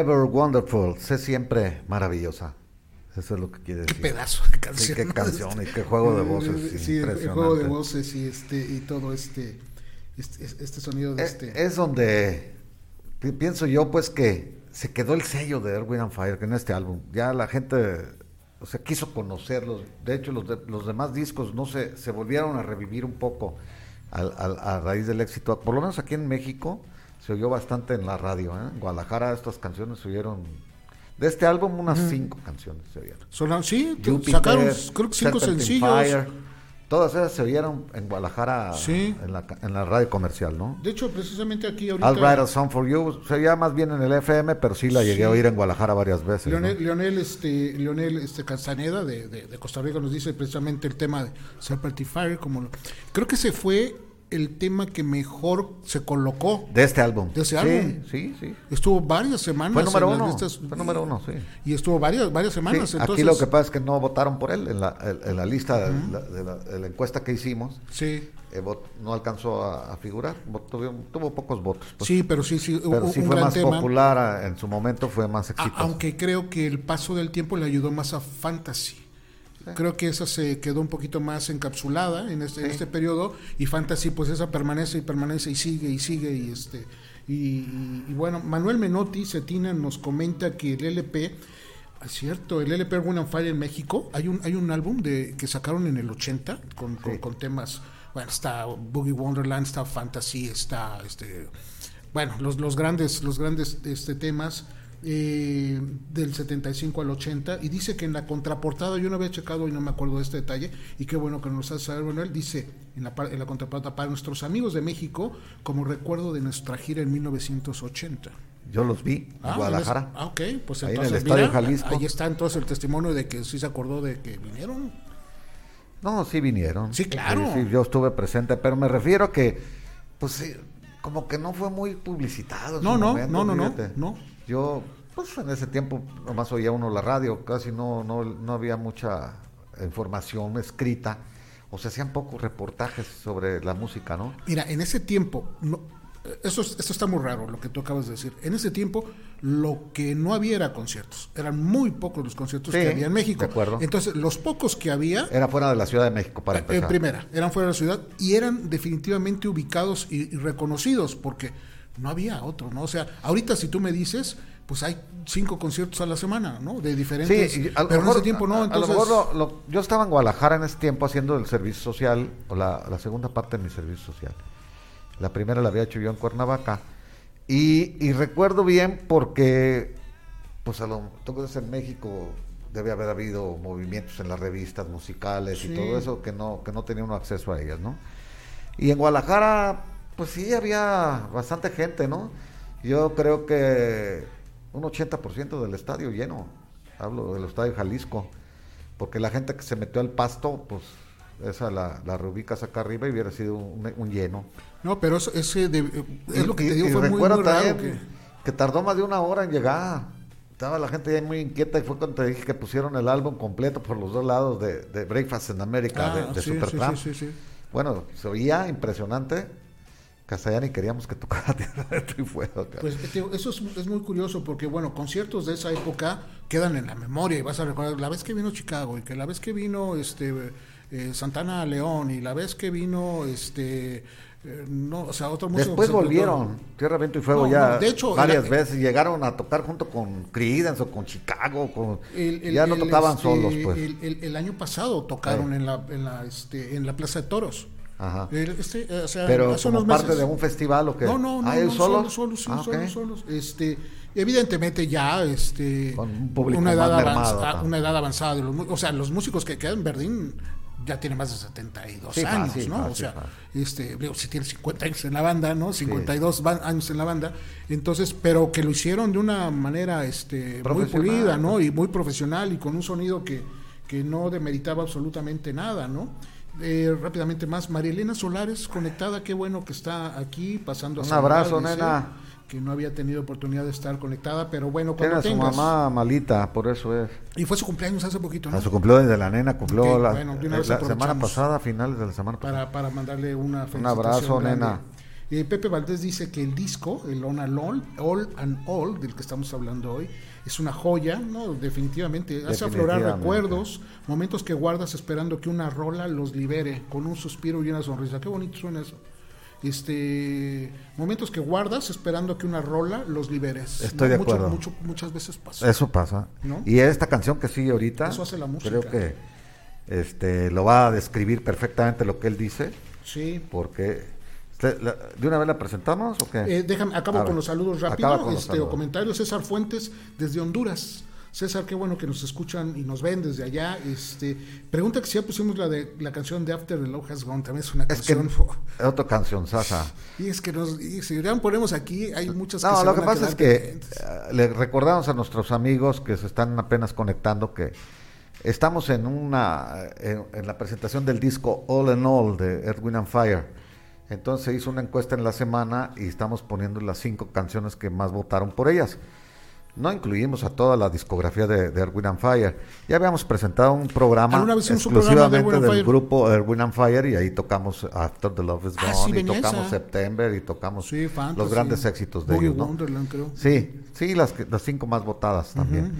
Be Ever Wonderful, sé siempre maravillosa. Eso es lo que quiere decir. Qué pedazo de canción. qué canción y qué juego de voces. Sí, el juego de voces y este y todo este este, este sonido de es, este. Es donde pienso yo pues que se quedó el sello de Erwin and Fire en este álbum. Ya la gente o sea, quiso conocerlos. De hecho, los, los demás discos no se, se volvieron a revivir un poco a raíz del éxito. Por lo menos aquí en México se oyó bastante en la radio. ¿eh? En Guadalajara estas canciones se oyeron. De este álbum, unas cinco canciones se oyeron. sí, sacaron creo que cinco sencillos. todas esas se oyeron en Guadalajara en, la, en, la, radio comercial, ¿no? De hecho, precisamente aquí ahorita... I'll Write a Song for You se oía más bien en el FM, pero sí la llegué a oír en Guadalajara varias veces. Leonel, este, Leonel este, Castaneda de, de, Costa Rica nos dice precisamente el tema de Serpentine Fire, como creo que se fue el tema que mejor se colocó. De este álbum. De ese álbum. Sí, sí. Estuvo varias semanas. Fue número uno. fue número uno, sí. Y estuvo varias, varias semanas. Aquí lo que pasa es que no votaron por él en la, en la lista de, la, encuesta que hicimos. Sí. Eh, no alcanzó a, figurar, tuvo, tuvo, pocos votos. Pues. Sí, pero sí, sí. Pero sí fue más popular en su momento, fue más exitoso. aunque creo que el paso del tiempo le ayudó más a Fantasy. Creo que esa se quedó un poquito más encapsulada en este, este periodo y Fantasy pues esa permanece y permanece y sigue y sigue y este y, bueno, Manuel Menotti Cetina nos comenta que el LP es cierto, el LP Run Fire en México, hay un hay un álbum de que sacaron en el 80 con, con, temas, bueno, está Boogie Wonderland, está Fantasy, está este bueno, los, los grandes los grandes este temas eh, del 75 al 80 y dice que en la contraportada, yo no había checado y no me acuerdo de este detalle, y qué bueno que nos hace saber, él dice en la, en la contraportada para nuestros amigos de México como recuerdo de nuestra gira en 1980. Yo los vi en ah, Guadalajara. Ah, ok, pues ahí en el Estadio Jalisco. Ahí está entonces el testimonio de que sí se acordó de que vinieron. No, sí vinieron. Sí, claro. yo estuve presente, pero me refiero que, pues, como que no fue muy publicitado. no, no, no, no, no, no. Yo, pues en ese tiempo nomás oía uno la radio, casi no, no, no había mucha información escrita, o se hacían pocos reportajes sobre la música, ¿no? Mira, en ese tiempo, no, eso, eso está muy raro lo que tú acabas de decir. En ese tiempo lo que no había era conciertos. Eran muy pocos los conciertos que había en México. De acuerdo. Entonces, los pocos que había... Era fuera de la Ciudad de México, para eh, empezar. En primera, eran fuera de la ciudad y eran definitivamente ubicados y reconocidos porque no había otro, ¿no? O sea, ahorita si tú me dices, pues hay cinco conciertos a la semana, ¿no? De diferentes. Sí, pero en ese tiempo no, entonces. A lo mejor yo estaba en Guadalajara en ese tiempo haciendo el servicio social, o la, segunda parte de mi servicio social. La primera la había hecho yo en Cuernavaca. Y, recuerdo bien porque, pues a lo entonces en México debe haber habido movimientos en las revistas musicales y todo eso que no, que no tenía uno acceso a ellas, ¿no? Y en Guadalajara, pues sí, había bastante gente, ¿no? Yo creo que un 80% del estadio lleno, hablo del estadio Jalisco, porque la gente que se metió al pasto, pues esa la, la reubicas acá arriba y hubiera sido un, lleno. No, pero ese es lo que te digo, fue muy, raro que... tardó más de una hora en llegar. Estaba la gente ya muy inquieta y fue cuando te dije que pusieron el álbum completo por los dos lados de, Breakfast in America, de, de Supertramp. Sí, sí, bueno, se oía impresionante ni queríamos que tocara Tierra y Fuego. Pues eso es, muy curioso porque, bueno, conciertos de esa época quedan en la memoria y vas a recordar la vez que vino Chicago y que la vez que vino este eh, Santana León y la vez que vino este eh, no, o sea, otro Después volvieron Tierra, Viento y Fuego ya de hecho, varias veces llegaron a tocar junto con Creedence o con Chicago, con, ya no tocaban este, solos, pues. El, año pasado tocaron en la, en la, este, en la Plaza de Toros. Ajá. Este, o sea, Pero como parte de un festival o qué? No, no, no, ah, no solos, solos, sí, ah, solos, solos. Este, evidentemente ya este una edad avanzada, una edad avanzada de los, o sea, los músicos que quedan en Berlín ya tienen más de 72 años, ¿no? o sea, este, si tiene 50 años en la banda, ¿no? 52 años en la banda, entonces, pero que lo hicieron de una manera este muy pulida, ¿no? Y muy profesional y con un sonido que que no demeritaba absolutamente nada, ¿no? Eh, rápidamente más, María Elena Solares conectada, qué bueno que está aquí pasando a Un abrazo, nena. Que no había tenido oportunidad de estar conectada, pero bueno, cuando Tiene su mamá malita, por eso es. Y fue su cumpleaños hace poquito, ¿no? A su cumpleaños de la nena, cumplió la, semana pasada, finales de la semana pasada. Para, para mandarle una Un abrazo, nena. Eh, Pepe Valdés dice que el disco, el On and All, All and All, del que estamos hablando hoy, es una joya, ¿no? Definitivamente. Hace aflorar recuerdos, momentos que guardas esperando que una rola los libere, con un suspiro y una sonrisa. Qué bonito suena eso. Este, momentos que guardas esperando que una rola los liberes. Estoy de acuerdo. muchas veces pasa. Eso pasa. Y esta canción que sigue ahorita, eso hace la música. creo que este, lo va a describir perfectamente lo que él dice. Sí. Porque ¿De una vez la presentamos o qué? Eh, déjame, acabo con los saludos rápidos este, o comentarios. César Fuentes, desde Honduras. César, qué bueno que nos escuchan y nos ven desde allá. Este, pregunta que si ya pusimos la de la canción de After the Love Has Gone, también es una canción. Es otra canción, Sasa. Y es que nos, si ya ponemos aquí, hay muchas No, lo que pasa es que eh, le recordamos a nuestros amigos que se están apenas conectando que estamos en una en, en la presentación del disco All in All de Wind and Fire entonces hizo una encuesta en la semana y estamos poniendo las cinco canciones que más votaron por ellas. No incluimos a toda la discografía de, de Erwin and Fire. Ya habíamos presentado un programa exclusivamente del grupo Erwin and Fire y ahí tocamos After the Love is ah, Gone y tocamos September y tocamos los grandes éxitos de ellos. Sí, sí, las, las cinco más votadas también.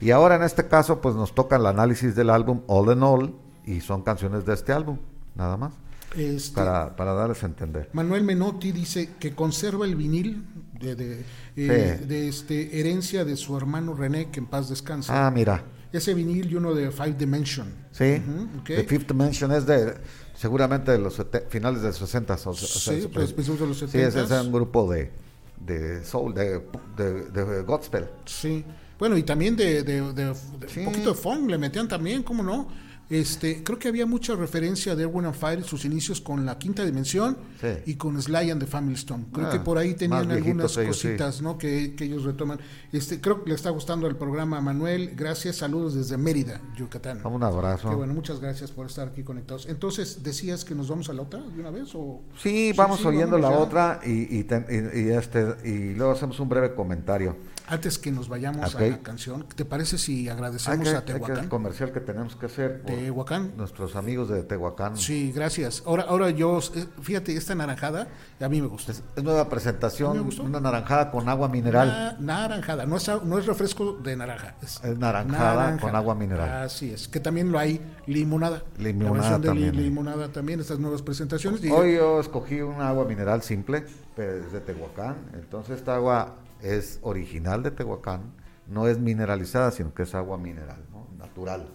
Y ahora en este caso pues nos toca el análisis del álbum All in All y son canciones de este álbum, nada más. Este, para, para, darles a entender. Manuel Menotti dice que conserva el vinil de, de, eh, de, este, herencia de su hermano René, que en paz descansa. Ah, mira. Ese vinil y uno de Five Dimension. Sí, The Fifth Dimension es de seguramente de los finales de los 60 o, sí, pues, de los 70 Sí, ese es un grupo de, de soul, de, de, gospel. Sí, bueno, y también de, de, un poquito de funk le metían también, ¿cómo no? Este, creo que había mucha referencia de Erwin and Fire en sus inicios con la quinta dimensión y con Sly and the Family Stone. Creo que ah, por ahí tenían algunas cositas ¿no? que, ellos retoman. Este, creo que le está gustando el programa a Manuel. Gracias, saludos desde Mérida, Yucatán. Un abrazo. bueno, muchas gracias por estar aquí conectados. Entonces, ¿decías que nos vamos a la otra de una vez? O... Sí, vamos oyendo la otra y, y, este, y luego hacemos un breve comentario. Antes que nos vayamos a la canción, ¿te parece si agradecemos a Tehuacán? Hay que comercial que tenemos que hacer. Tehuacán. Nuestros amigos de Tehuacán. Sí, gracias. Ahora, ahora yo, eh, fíjate, esta naranjada a mí me gusta. Es, nueva presentación, una naranjada con agua mineral. naranjada, no es, no es refresco de naranja. Es, naranjada con agua mineral. Así es, que también lo hay limonada. Limonada también. limonada también, estas nuevas presentaciones. Hoy yo escogí una agua mineral simple, de Tehuacán. Entonces esta agua es original de Tehuacán, no es mineralizada, sino que es agua mineral, natural.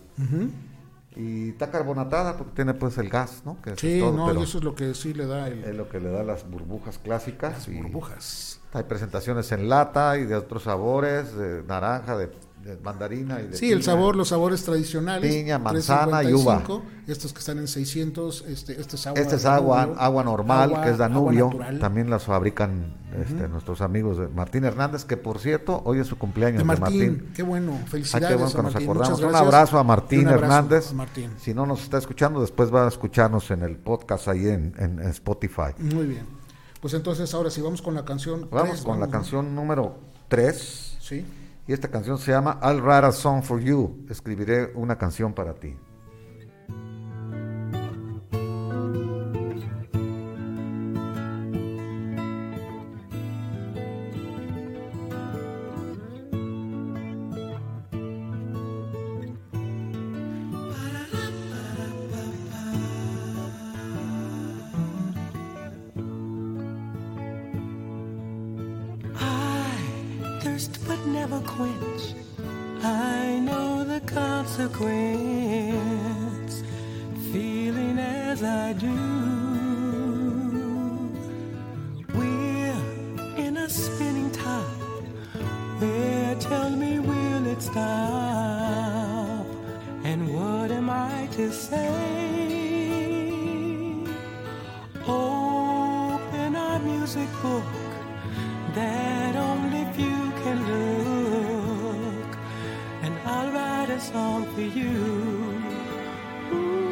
Y está carbonatada porque tiene pues el gas, ¿no? Que sí, no, eso es lo que sí le da Es lo que le da las burbujas clásicas. Las burbujas. Hay presentaciones en lata y de otros sabores, de naranja, de de mandarina y de Sí, el sabor, los sabores tradicionales. Piña, manzana y uva. Estos que están en 600, este, este es agua, este es agua, agua normal, que es Danubio. También las fabrican este, nuestros amigos de Martín Hernández, que por cierto, hoy es su cumpleaños de Martín. Qué bueno, felicidades. Ah, qué nos acordamos. Un abrazo a Martín Hernández. Si no nos está escuchando, después va a escucharnos en el podcast ahí en, en Spotify. Muy bien. Pues entonces, ahora sí, vamos con la canción. Vamos con la canción número 3. Sí y esta canción se llama I'll Write a Song for You. Escribiré una canción para ti. song for you. Ooh.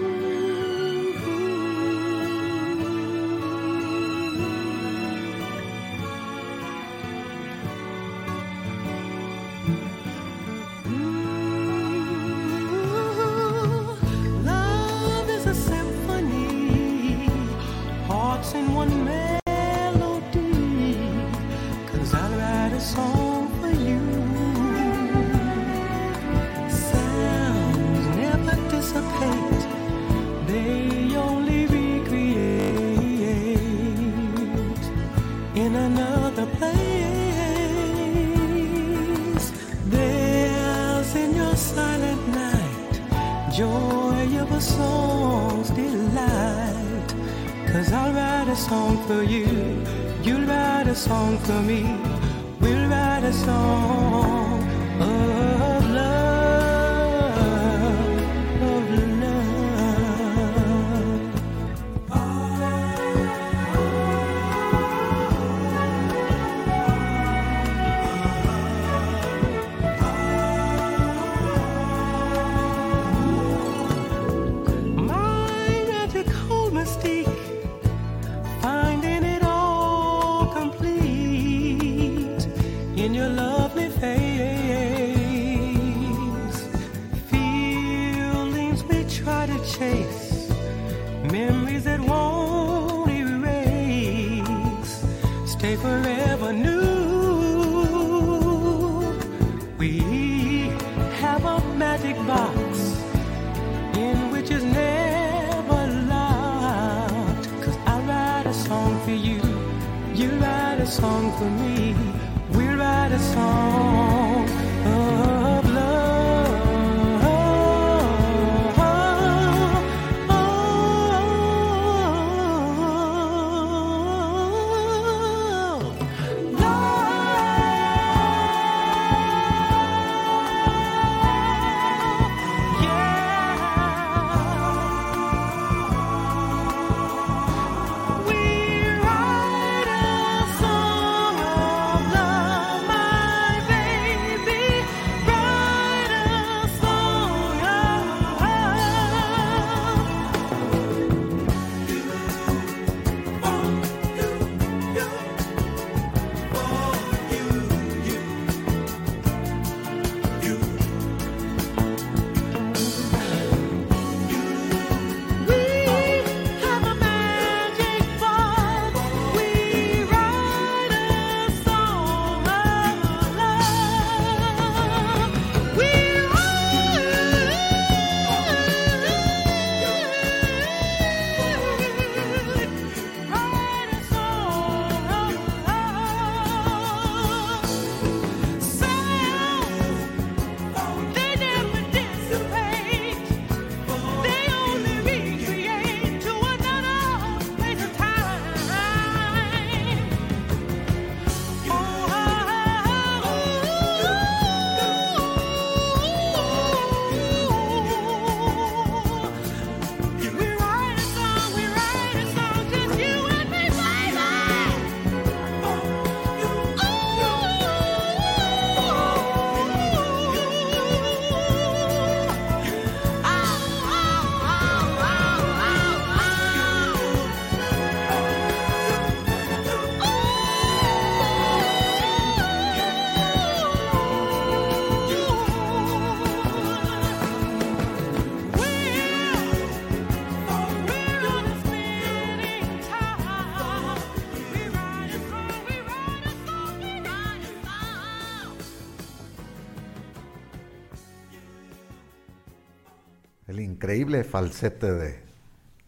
Increíble falsete de,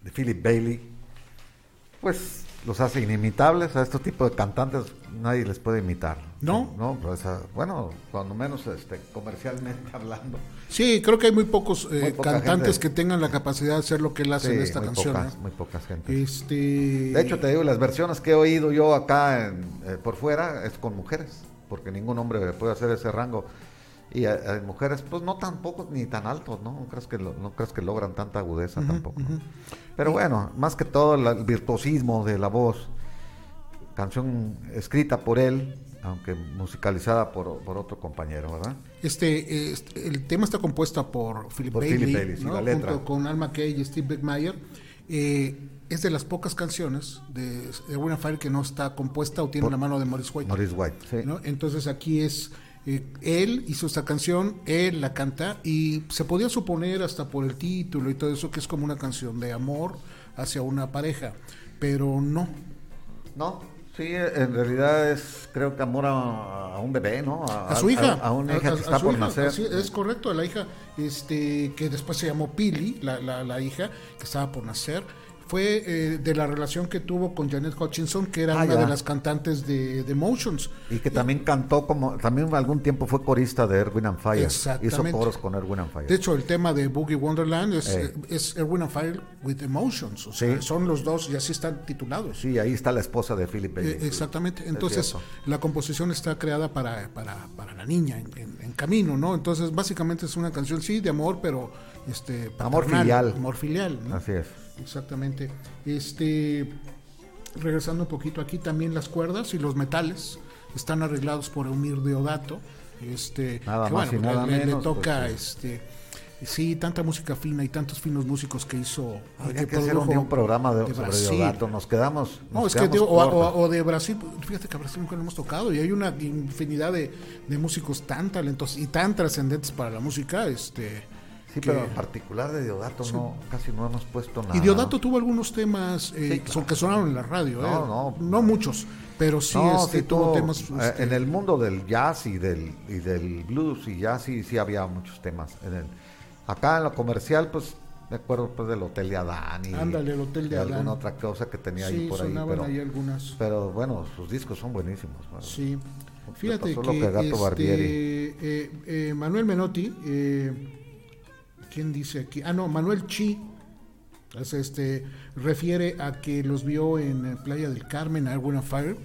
de Philip Bailey, pues los hace inimitables. A estos tipos de cantantes nadie les puede imitar. No no pues, bueno cuando menos este comercialmente hablando. Sí creo que hay muy pocos eh, cantantes que tengan la capacidad de hacer lo que él hace en esta muy canción pocas, muy pocas gente este de hecho te digo las versiones que he oído yo acá en, eh, por fuera es con mujeres porque ningún hombre puede hacer ese rango y hay mujeres pues no tampoco ni tan altos no no crees que no crees que logran tanta agudeza tampoco pero bueno más que todo el virtuosismo de la voz canción escrita por él aunque musicalizada por, otro compañero, ¿verdad? Este, este, el tema está compuesto por Philip Bailey, junto con Alma Kay y Steve Beckmeyer. Eh, es de las pocas canciones de Erwin Fire que no está compuesta o tiene la mano de Morris White. Morris White, sí. Entonces aquí es eh, él hizo esta canción, él la canta y se podía suponer hasta por el título y todo eso que es como una canción de amor hacia una pareja, pero no. No, sí, en realidad es creo que amor a, un bebé, ¿no? A, su hija. A, una hija que está por nacer. es correcto, a la hija este, que después se llamó Pili, la, la, la hija que estaba por nacer fue eh, de la relación que tuvo con Janet Hutchinson, que era ah, una de las cantantes de, The Motions. Y que también cantó como, también algún tiempo fue corista de Erwin and Fire. Hizo coros con Erwin and Fire. De hecho, el tema de Boogie Wonderland es, eh. es Erwin and Fire with Emotions. O sea, son los dos y así están titulados. Sí, ahí está la esposa de Philip Bailey. Eh, exactamente. Entonces, la composición está creada para, para, para la niña en, en, camino, ¿no? Entonces, básicamente es una canción, sí, de amor, pero este amor filial. Amor filial, ¿no? Así es. Exactamente. Este, regresando un poquito aquí, también las cuerdas y los metales están arreglados por Eumir Deodato. Este, nada más y nada le, menos, toca este sí, tanta música fina y tantos finos músicos que hizo. Habría que, hacer un, programa de, sobre Deodato, nos quedamos. no, es que o, de Brasil, fíjate que a Brasil nunca lo hemos tocado y hay una infinidad de, de músicos tan talentosos y tan trascendentes para la música. este Sí, pero en particular de Diodato no, casi no hemos puesto nada. Y Diodato tuvo algunos temas eh, que sonaron en la radio, no, eh. no, no muchos, pero sí, este, tuvo temas. Eh, este, en el mundo del jazz y del, y del blues y jazz sí, sí había muchos temas. En el, acá en lo comercial, pues me acuerdo pues del Hotel de Adán y Ándale, el Hotel de, alguna otra cosa que tenía ahí por ahí. Pero, ahí algunas. pero bueno, sus discos son buenísimos. Sí. Fíjate que, este, Manuel Menotti ¿Quién dice aquí? Ah, no, Manuel Chi. Este, refiere a que los vio en Playa del Carmen, Erwin Fire.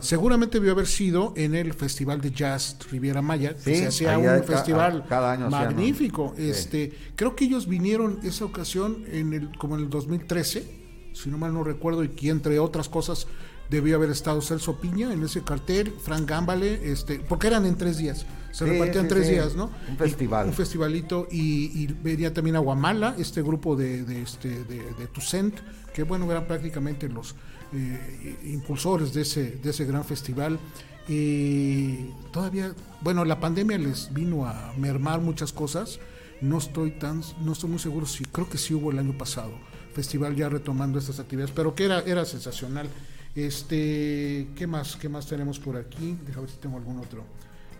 Seguramente vio haber sido en el Festival de Jazz Riviera Maya, que se hacía un festival magnífico. Este, creo que ellos vinieron esa ocasión en el, como en el 2013, si no mal no recuerdo, y que entre otras cosas debió haber estado Celso Piña en ese cartel, Frank Gambale, este, porque eran en tres días, se repartían tres días, ¿no? Un festival. un festivalito, y, venía también a Guamala, este grupo de, de, este, de, de Tucent, que bueno, eran prácticamente los eh, impulsores de ese, de ese gran festival. Y todavía, bueno, la pandemia les vino a mermar muchas cosas. No estoy tan, no estoy muy seguro si, creo que sí hubo el año pasado, festival ya retomando estas actividades, pero que era, era sensacional. Este, ¿qué más? ¿Qué más tenemos por aquí? Déjame ver si tengo algún otro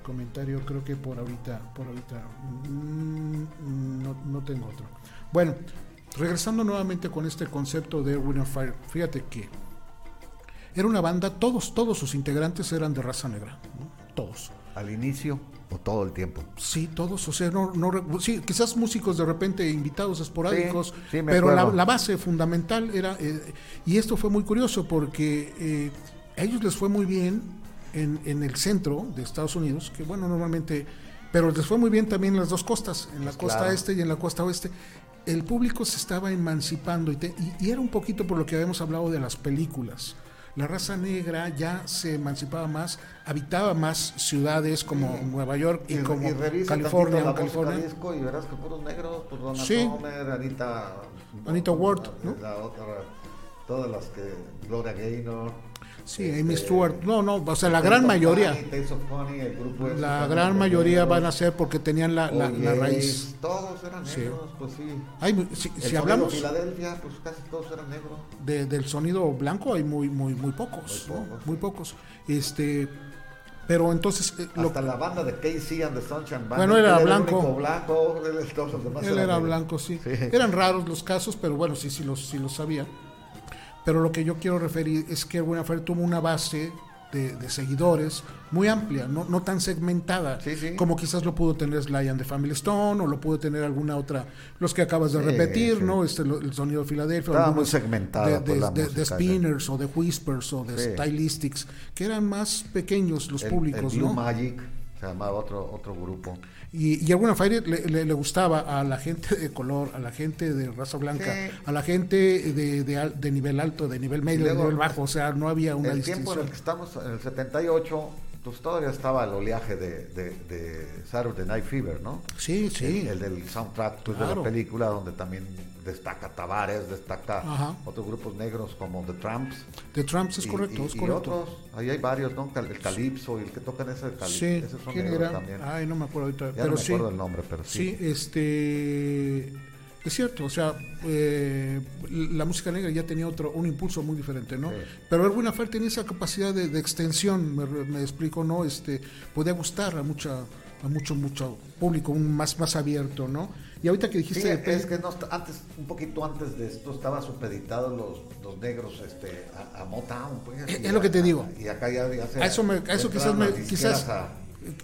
comentario. Creo que por ahorita, por ahorita mm, no, tengo otro. Bueno, regresando nuevamente con este concepto de Winner Fire, fíjate que era una banda, todos, todos sus integrantes eran de raza negra, todos. Al inicio todo el tiempo. Sí, todos, o sea, no, no sí, quizás músicos de repente invitados esporádicos, pero la, base fundamental era, eh, y esto fue muy curioso porque eh, a ellos les fue muy bien en, en, el centro de Estados Unidos, que bueno, normalmente, pero les fue muy bien también en las dos costas, en la costa este y en la costa oeste. El público se estaba emancipando y, y era un poquito por lo que habíamos hablado de las películas la raza negra ya se emancipaba más, habitaba más ciudades como Nueva York y, como California. La California. Disco y verás que puros negros, pues Donna sí. Anita, Anita Ward, ¿no? La otra, todas las que, Gloria Gaynor. Sí, Amy este, Stewart. No, no, o sea, la gran mayoría. la gran mayoría van a ser porque tenían la, la, raíz. Todos eran negros, pues sí. Hay, si, hablamos. De Filadelfia, pues casi todos eran negros. De, del sonido blanco hay muy, muy, muy pocos. Muy pocos. Muy pocos. Este. Pero entonces... Eh, Hasta la banda de KC and the Sunshine Band. Bueno, era blanco. blanco él, era blanco, sí. Eran raros los casos, pero bueno, sí, sí los, sí los sabía. Pero lo que yo quiero referir es que Buena Fe tuvo una base de, seguidores muy amplia, no, no tan segmentada como quizás lo pudo tener Sly and the Family Stone o lo pudo tener alguna otra, los que acabas de repetir, ¿no? Este, el sonido de Filadelfia. Estaba muy segmentada. De, de, Spinners o de Whispers o de Stylistics, que eran más pequeños los públicos, el Blue Magic se llamaba otro, otro grupo. Y, y alguna Fire le, le, gustaba a la gente de color, a la gente de raza blanca, a la gente de, de, nivel alto, de nivel medio, de nivel bajo, o sea, no había una el tiempo en el que estamos, en el 78, pues todavía estaba el oleaje de, de, Saturday Night Fever, ¿no? Sí, sí. El, del soundtrack pues, de la película, donde también destaca Tavares, destaca otros grupos negros como The Tramps. The Tramps es correcto, es correcto. otros, ahí hay varios, ¿no? El Calypso y el que tocan ese Calypso. Sí, ese ¿quién era? También. Ay, no me acuerdo ahorita. Ya pero no me acuerdo el nombre, pero sí. Sí, este es cierto, o sea, eh, la música negra ya tenía otro, un impulso muy diferente, ¿no? Pero Erwin Afar tenía esa capacidad de, extensión, me, explico, ¿no? Este, podía gustar a mucha, a mucho, mucho público, un más, más abierto, ¿no? Y ahorita que dijiste... es que antes, un poquito antes de esto estaba supeditado los, los negros este, a, Motown. Pues, es, lo que te digo. Y acá ya, se, a eso, me, a eso quizás, me, quizás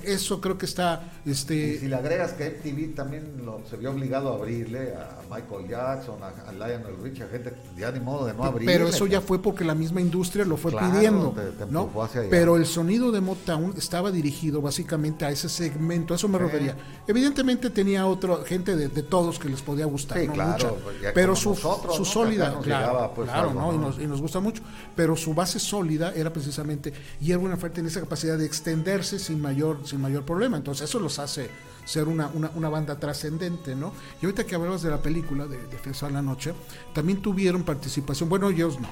eso creo que está este y si le agregas que MTV también se vio obligado a abrirle a Michael Jackson a, Lionel Richie a gente ya ni modo de no abrir pero eso ya fue porque la misma industria lo fue pidiendo ¿no? pero el sonido de Motown estaba dirigido básicamente a ese segmento a eso me refería. Evidentemente tenía otra gente de, todos que les podía gustar claro, pero su, su sólida claro, pues, claro ¿no? Y, nos, y, nos, gusta mucho pero su base sólida era precisamente y era una fuerte en esa capacidad de extenderse sin mayor sin mayor problema. Entonces eso los hace ser una, una, banda trascendente, ¿no? Y ahorita que hablabas de la película de Defensa de la Noche, también tuvieron participación, bueno, ellos no,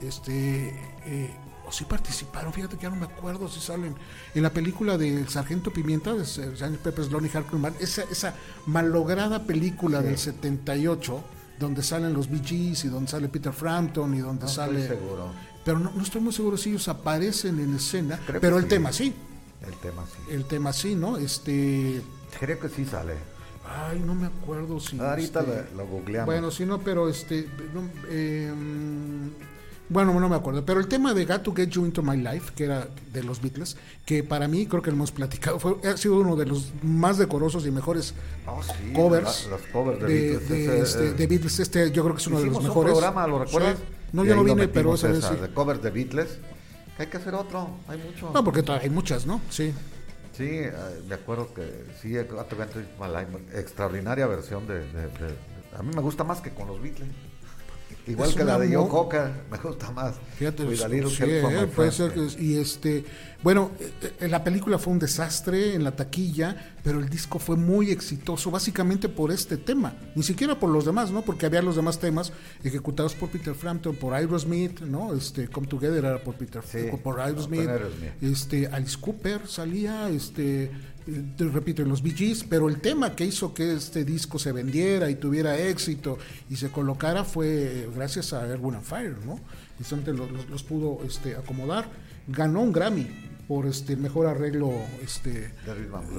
este, eh, o sí participaron, fíjate que ya no me acuerdo si salen en la película del Sargento Pimienta, de Sgt. Pepper's Lonely Hearts esa, esa malograda película del 78, donde salen los Bee Gees y donde sale Peter Frampton y donde sale... seguro. Pero no, estoy muy seguro si ellos aparecen en escena, pero el tema sí. El tema sí. El tema sí, ¿no? Este. Creo que sí sale. Ay, no me acuerdo si. Ahorita este, lo, googleamos. Bueno, sí, no, pero este. Em, bueno, no me acuerdo. Pero el tema de Got to Get You Into My Life, que era de los Beatles, que para mí creo que lo hemos platicado, fue, ha sido uno de los más decorosos y mejores oh, covers, los covers de, Beatles. De, este, de, Beatles. Este, yo creo que es uno de los mejores. Un programa, ¿lo recuerdas? No, yo no vine, pero esa vez sí. De covers de Beatles hay que hacer otro, hay mucho. No, porque hay muchas, ¿no? Sí. Sí, eh, me acuerdo que sí, extraordinaria versión de, A mí me gusta más que con los Beatles. Igual que la de Joe Cocker, me gusta más. Fíjate, sí, eh, puede ser. Y este, bueno, eh, eh, la película fue un desastre en la taquilla, pero el disco fue muy exitoso, básicamente por este tema, ni siquiera por los demás, ¿no? Porque había los demás temas ejecutados por Peter Frampton, por Aerosmith, ¿no? Este, Come Together era por Peter, por Aerosmith, este, Alice Cooper salía, este, repito, en los Bee Gees, pero el tema que hizo que este disco se vendiera y tuviera éxito y se colocara fue gracias a Erwin Fire, ¿no? Y los, los, pudo este, acomodar. Ganó un Grammy por este mejor arreglo este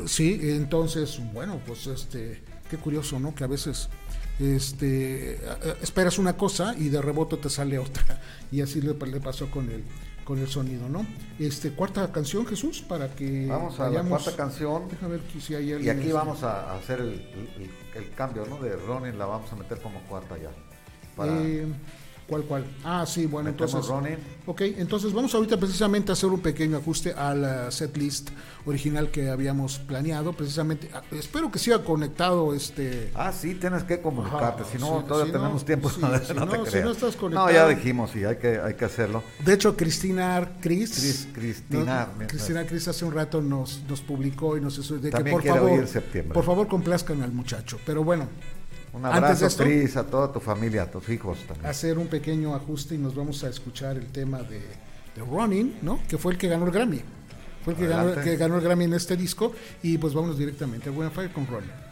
sí entonces bueno pues este qué curioso no que a veces este esperas una cosa y de rebote te sale otra y así le, pasó con el con el sonido no este cuarta canción Jesús para que vamos a la cuarta canción. Ver si hay y aquí vamos a hacer el, el, cambio no de Ronin la vamos a meter como cuarta ya para... Eh, ¿Cuál, cuál? Ah, sí, bueno, entonces. Ok, entonces vamos ahorita precisamente a hacer un pequeño ajuste a la set list original que habíamos planeado. Precisamente, ah, espero que siga conectado este. Ah, sí, tienes que comunicarte, si no, todavía tenemos tiempo. no, no, si no estás conectado. No, ya dijimos, y hay que, hay que hacerlo. De hecho, Cristina Cris. Cristina. Cristina Cris hace un rato nos, nos publicó y nos de que por favor, por favor complazcan al muchacho. Pero bueno, un abrazo, Cris, a toda tu familia, a tus hijos también. Hacer un pequeño ajuste y nos vamos a escuchar el tema de, de Running, ¿no? Que fue el que ganó el Grammy. Fue el que ganó, que ganó, el Grammy en este disco. Y pues vamos directamente a Buena Fire con Running.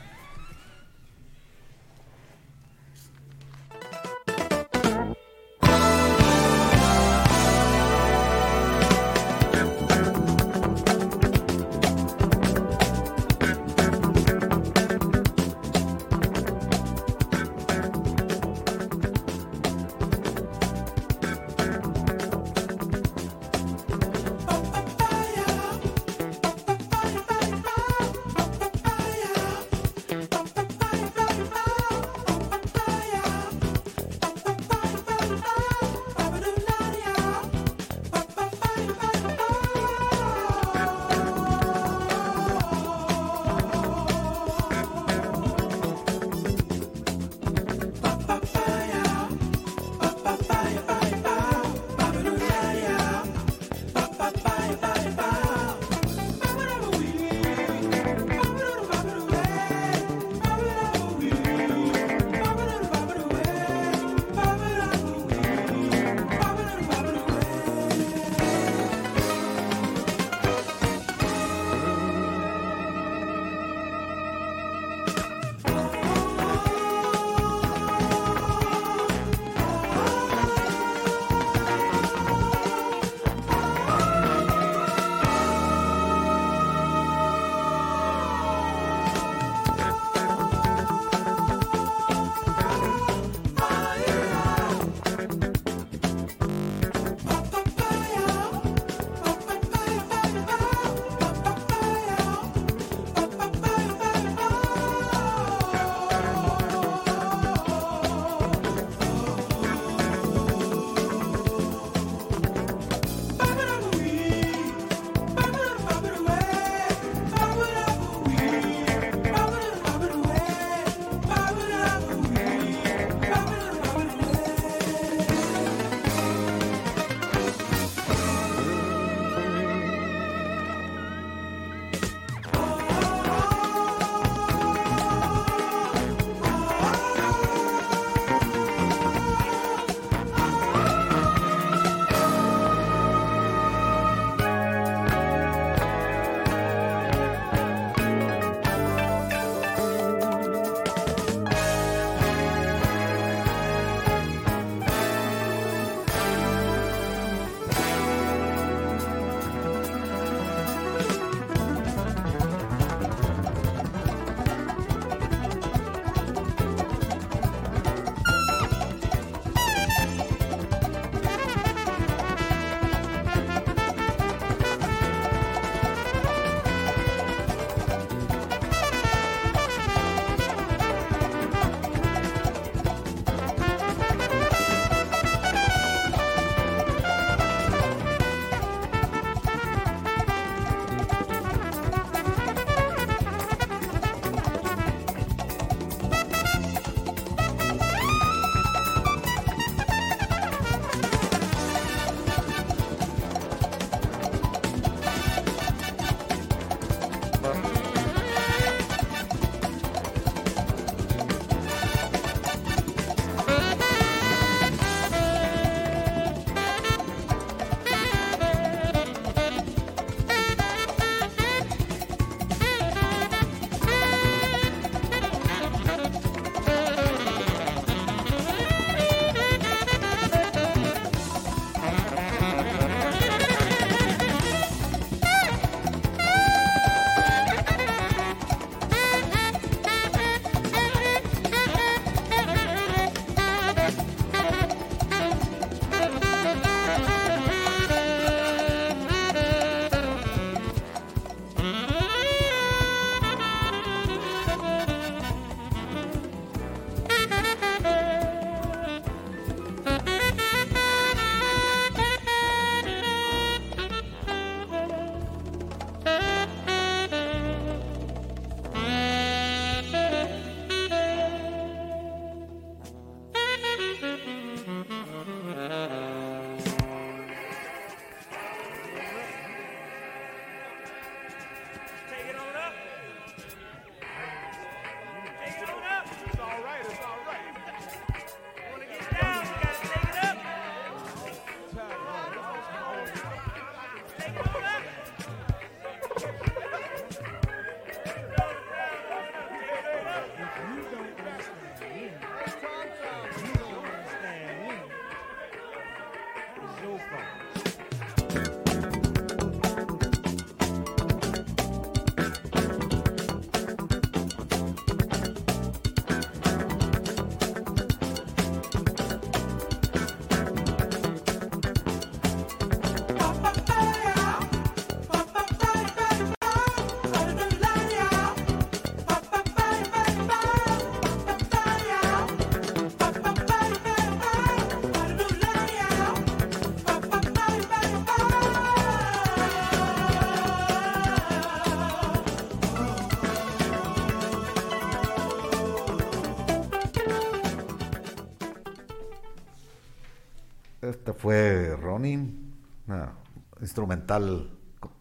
Fue Ronin, una instrumental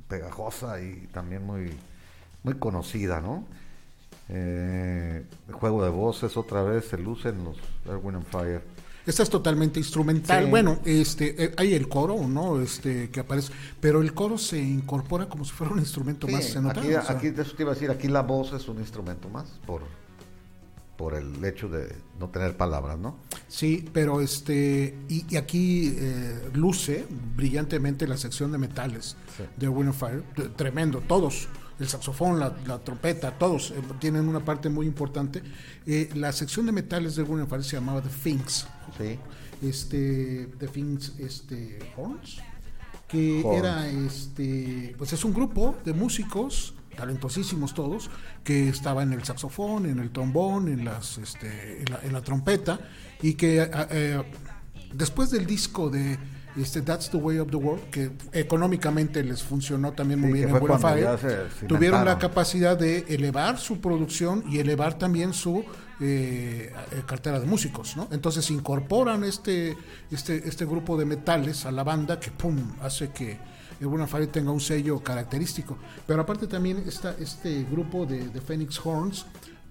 pegajosa y también muy, muy conocida, ¿no? Eh, el juego de voces otra vez se luce en los Erwin and Fire. Esta es totalmente instrumental. Bueno, este, eh, hay el coro, ¿no? Este, que aparece, pero el coro se incorpora como si fuera un instrumento más. ¿se nota? Aquí, aquí, eso te iba a decir, aquí la voz es un instrumento más, por, por el hecho de no tener palabras, ¿no? Sí, pero este y, aquí eh, luce brillantemente la sección de metales de Wind of Fire, tremendo, todos, el saxofón, la, trompeta, todos eh, tienen una parte muy importante. Eh, la sección de metales de Wind of Fire se llamaba The Finks, sí. este, The Finks, este Horns, que era este, pues es un grupo de músicos talentosísimos todos, que estaba en el saxofón, en el trombón, en, las, este, en, la, trompeta, y que eh, eh, después del disco de este That's the Way of the World, que económicamente les funcionó también muy bien en Buena tuvieron la capacidad de elevar su producción y elevar también su eh, cartera de músicos, ¿no? Entonces incorporan este, este, este grupo de metales a la banda que pum hace que Buena Fire tenga un sello característico. Pero aparte también está este grupo de, Phoenix Horns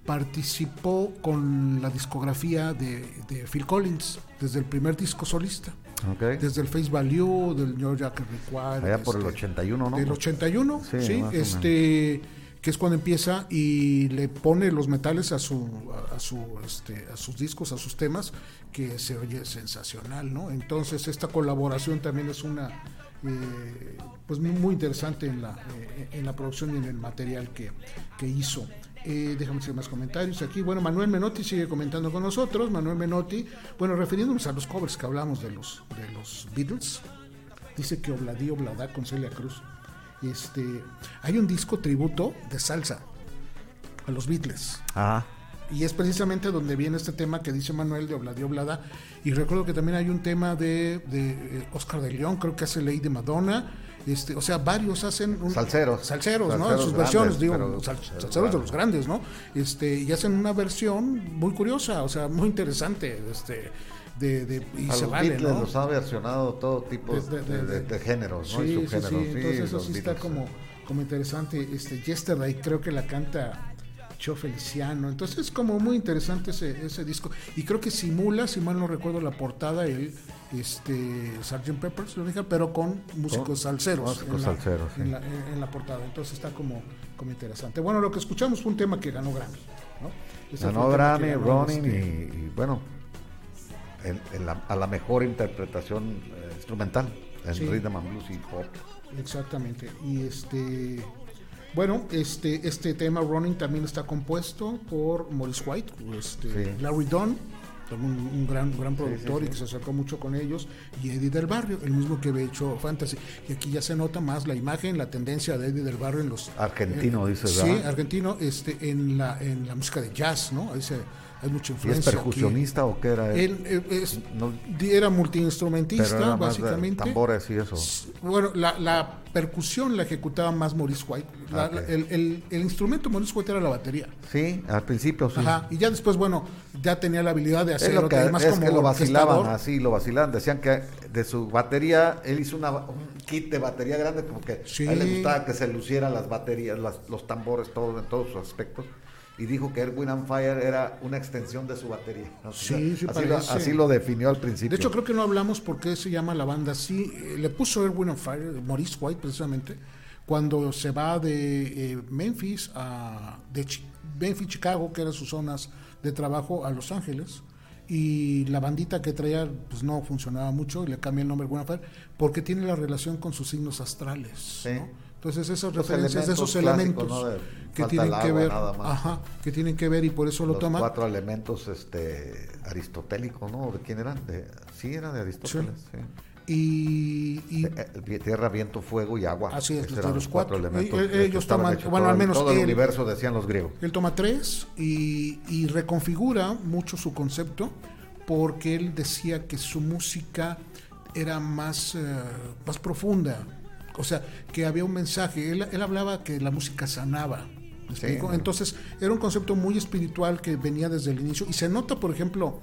participó con la discografía de, Phil Collins desde el primer disco solista. Desde el Face Value, del New York Require. Allá por el 81, este, ¿no? Del 81, sí, este que es cuando empieza y le pone los metales a su a, su este, a sus discos, a sus temas, que se oye sensacional, ¿no? Entonces esta colaboración también es una eh, pues muy, interesante en la, eh, en la producción y en el material que, que hizo. Eh, déjame hacer más comentarios aquí. Bueno, Manuel Menotti sigue comentando con nosotros. Manuel Menotti, bueno, refiriéndonos a los covers que hablamos de los, de los Beatles, dice que Obladí Oblada con Celia Cruz. Este, hay un disco tributo de salsa a los Beatles. Ajá. Y es precisamente donde viene este tema que dice Manuel de Obladí Oblada. Y recuerdo que también hay un tema de, de eh, Oscar de León, creo que hace Ley de Madonna. Este, o sea, varios hacen un, salseros, salseros, ¿no? En sus versiones, digo, salseros de los grandes, ¿no? Este, y hacen una versión muy curiosa, o sea, muy interesante, este, de, de y a se los vale, Beatles los ha versionado todo tipo de, de, géneros, ¿no? Sí, y sí, sí, entonces eso sí está como, como interesante. Este, Yesterday creo que la canta Feliciano. Entonces es como muy interesante ese, ese disco. Y creo que simula, si mal no recuerdo, la portada, el este Sgt. Peppers, pero con músicos salseros. en, la, en, la, portada. Entonces está como, como interesante. Bueno, lo que escuchamos fue un tema que ganó Grammy. Ganó Grammy, Ronin este y, bueno, a la mejor interpretación eh, instrumental en rhythm and blues y pop. Exactamente. Y este bueno, este, este tema Running también está compuesto por Maurice White, este, Larry Dunn, un, gran, gran productor y que se acercó mucho con ellos, y Eddie del Barrio, el mismo que había hecho Fantasy. Y aquí ya se nota más la imagen, la tendencia de Eddie del Barrio en los... Argentino, dice Sí, argentino, este, en, la, en la música de jazz, ¿no? Ahí se hay mucha influencia. ¿Y es percusionista o qué era él? él era multiinstrumentista, básicamente. tambores y eso. Bueno, la, percusión la ejecutaba más Maurice White. el, instrumento Maurice White era la batería. Sí, al principio sí. Ajá, y ya después, bueno, ya tenía la habilidad de hacerlo. Es, lo que, lo vacilaban así, lo vacilaban. Decían que de su batería, él hizo una, un kit de batería grande porque a él le gustaba que se lucieran las baterías, los tambores, todo, en todos sus aspectos y dijo que Erwin and Fire era una extensión de su batería. Sí, sí así, lo, así, lo, definió al principio. De hecho, creo que no hablamos por qué se llama la banda así. Eh, le puso Erwin and Fire, Maurice White precisamente, cuando se va de eh, Memphis a de Memphis, Chicago, que eran sus zonas de trabajo, a Los Ángeles. y la bandita que traía pues no funcionaba mucho y le cambié el nombre Guanafar porque tiene la relación con sus signos astrales. Entonces esas referencias de esos elementos que tienen que ver, ajá, que tienen que ver y por eso lo toman. Cuatro elementos este aristotélicos, ¿no? ¿De quién eran? De, sí, eran de Aristóteles. Sí. Y, eh, eh, tierra, viento, fuego y agua. Así es, los cuatro, elementos. Eh, ellos toman, bueno, al menos todo el universo decían los griegos. Él toma tres y, y, reconfigura mucho su concepto porque él decía que su música era más, más profunda, o sea, que había un mensaje. Él, él hablaba que la música sanaba. Entonces, era un concepto muy espiritual que venía desde el inicio y se nota, por ejemplo,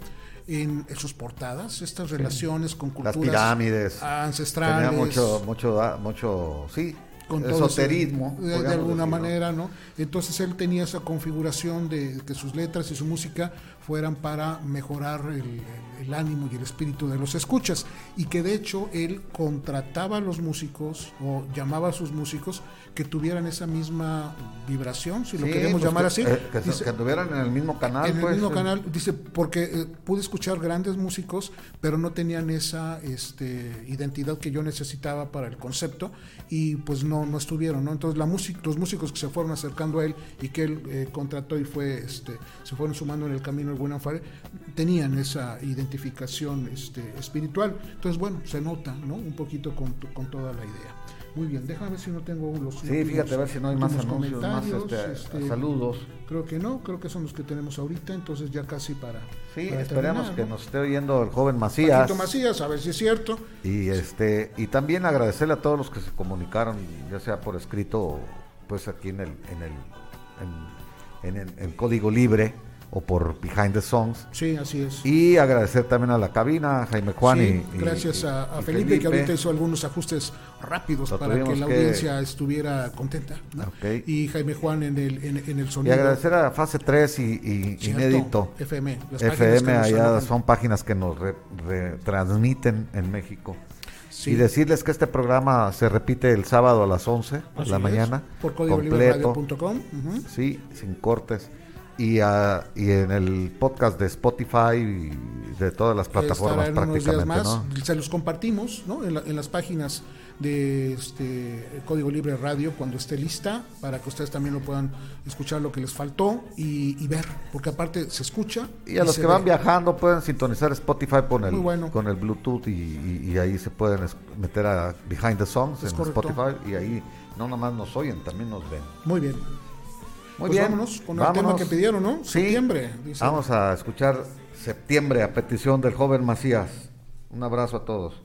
en, sus portadas, estas relaciones con culturas Las pirámides, ancestrales. Tenía mucho, mucho, mucho, sí, con esoterismo. de, alguna manera, ¿no? Entonces él tenía esa configuración de que sus letras y su música fueran para mejorar el, el ánimo y el espíritu de los escuchas y que de hecho él contrataba a los músicos o llamaba a sus músicos que tuvieran esa misma vibración, si lo queremos pues llamar así. Eh, que, estuvieran en el mismo canal. En el pues, mismo canal, dice, porque eh, pude escuchar grandes músicos, pero no tenían esa este, identidad que yo necesitaba para el concepto y pues no, no estuvieron, ¿no? Entonces la música, los músicos que se fueron acercando a él y que él eh, contrató y fue, este, se fueron sumando en el camino buen Fare, tenían esa identificación este, espiritual. Entonces, bueno, se nota, ¿no? Un poquito con, con toda la idea. Muy bien, déjame ver si no tengo los. Sí, fíjate, a ver si no hay más anuncios, más este, este, saludos. Creo que no, creo que son los que tenemos ahorita, entonces ya casi para. Sí, esperemos que nos esté oyendo el joven Macías. Macías, a ver si es cierto. Y este y también agradecerle a todos los que se comunicaron, ya sea por escrito, pues aquí en el en el en, en el código libre o por Behind the Songs. Sí, así es. Y agradecer también a la cabina, Jaime Juan y, Gracias a, Felipe, que ahorita hizo algunos ajustes rápidos para que la audiencia estuviera contenta. Y Jaime Juan en el, en, el sonido. Y agradecer a Fase 3 y, Inédito. FM. FM, allá son páginas que nos retransmiten en México. Y decirles que este programa se repite el sábado a las 11 de la mañana. Por completo. Sí, sin cortes y, y en el podcast de Spotify y de todas las plataformas prácticamente. Más. Se los compartimos ¿no? en, las páginas de este Código Libre Radio cuando esté lista para que ustedes también lo puedan escuchar lo que les faltó y, ver, porque aparte se escucha. Y a los que van viajando pueden sintonizar Spotify con el, con el Bluetooth y, ahí se pueden meter a Behind the Songs en Spotify y ahí no nomás nos oyen, también nos ven. Muy bien. Muy pues bien. Vámonos con el tema que pidieron, ¿no? septiembre. Vamos a escuchar septiembre a petición del joven Macías. Un abrazo a todos.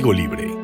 Código Libre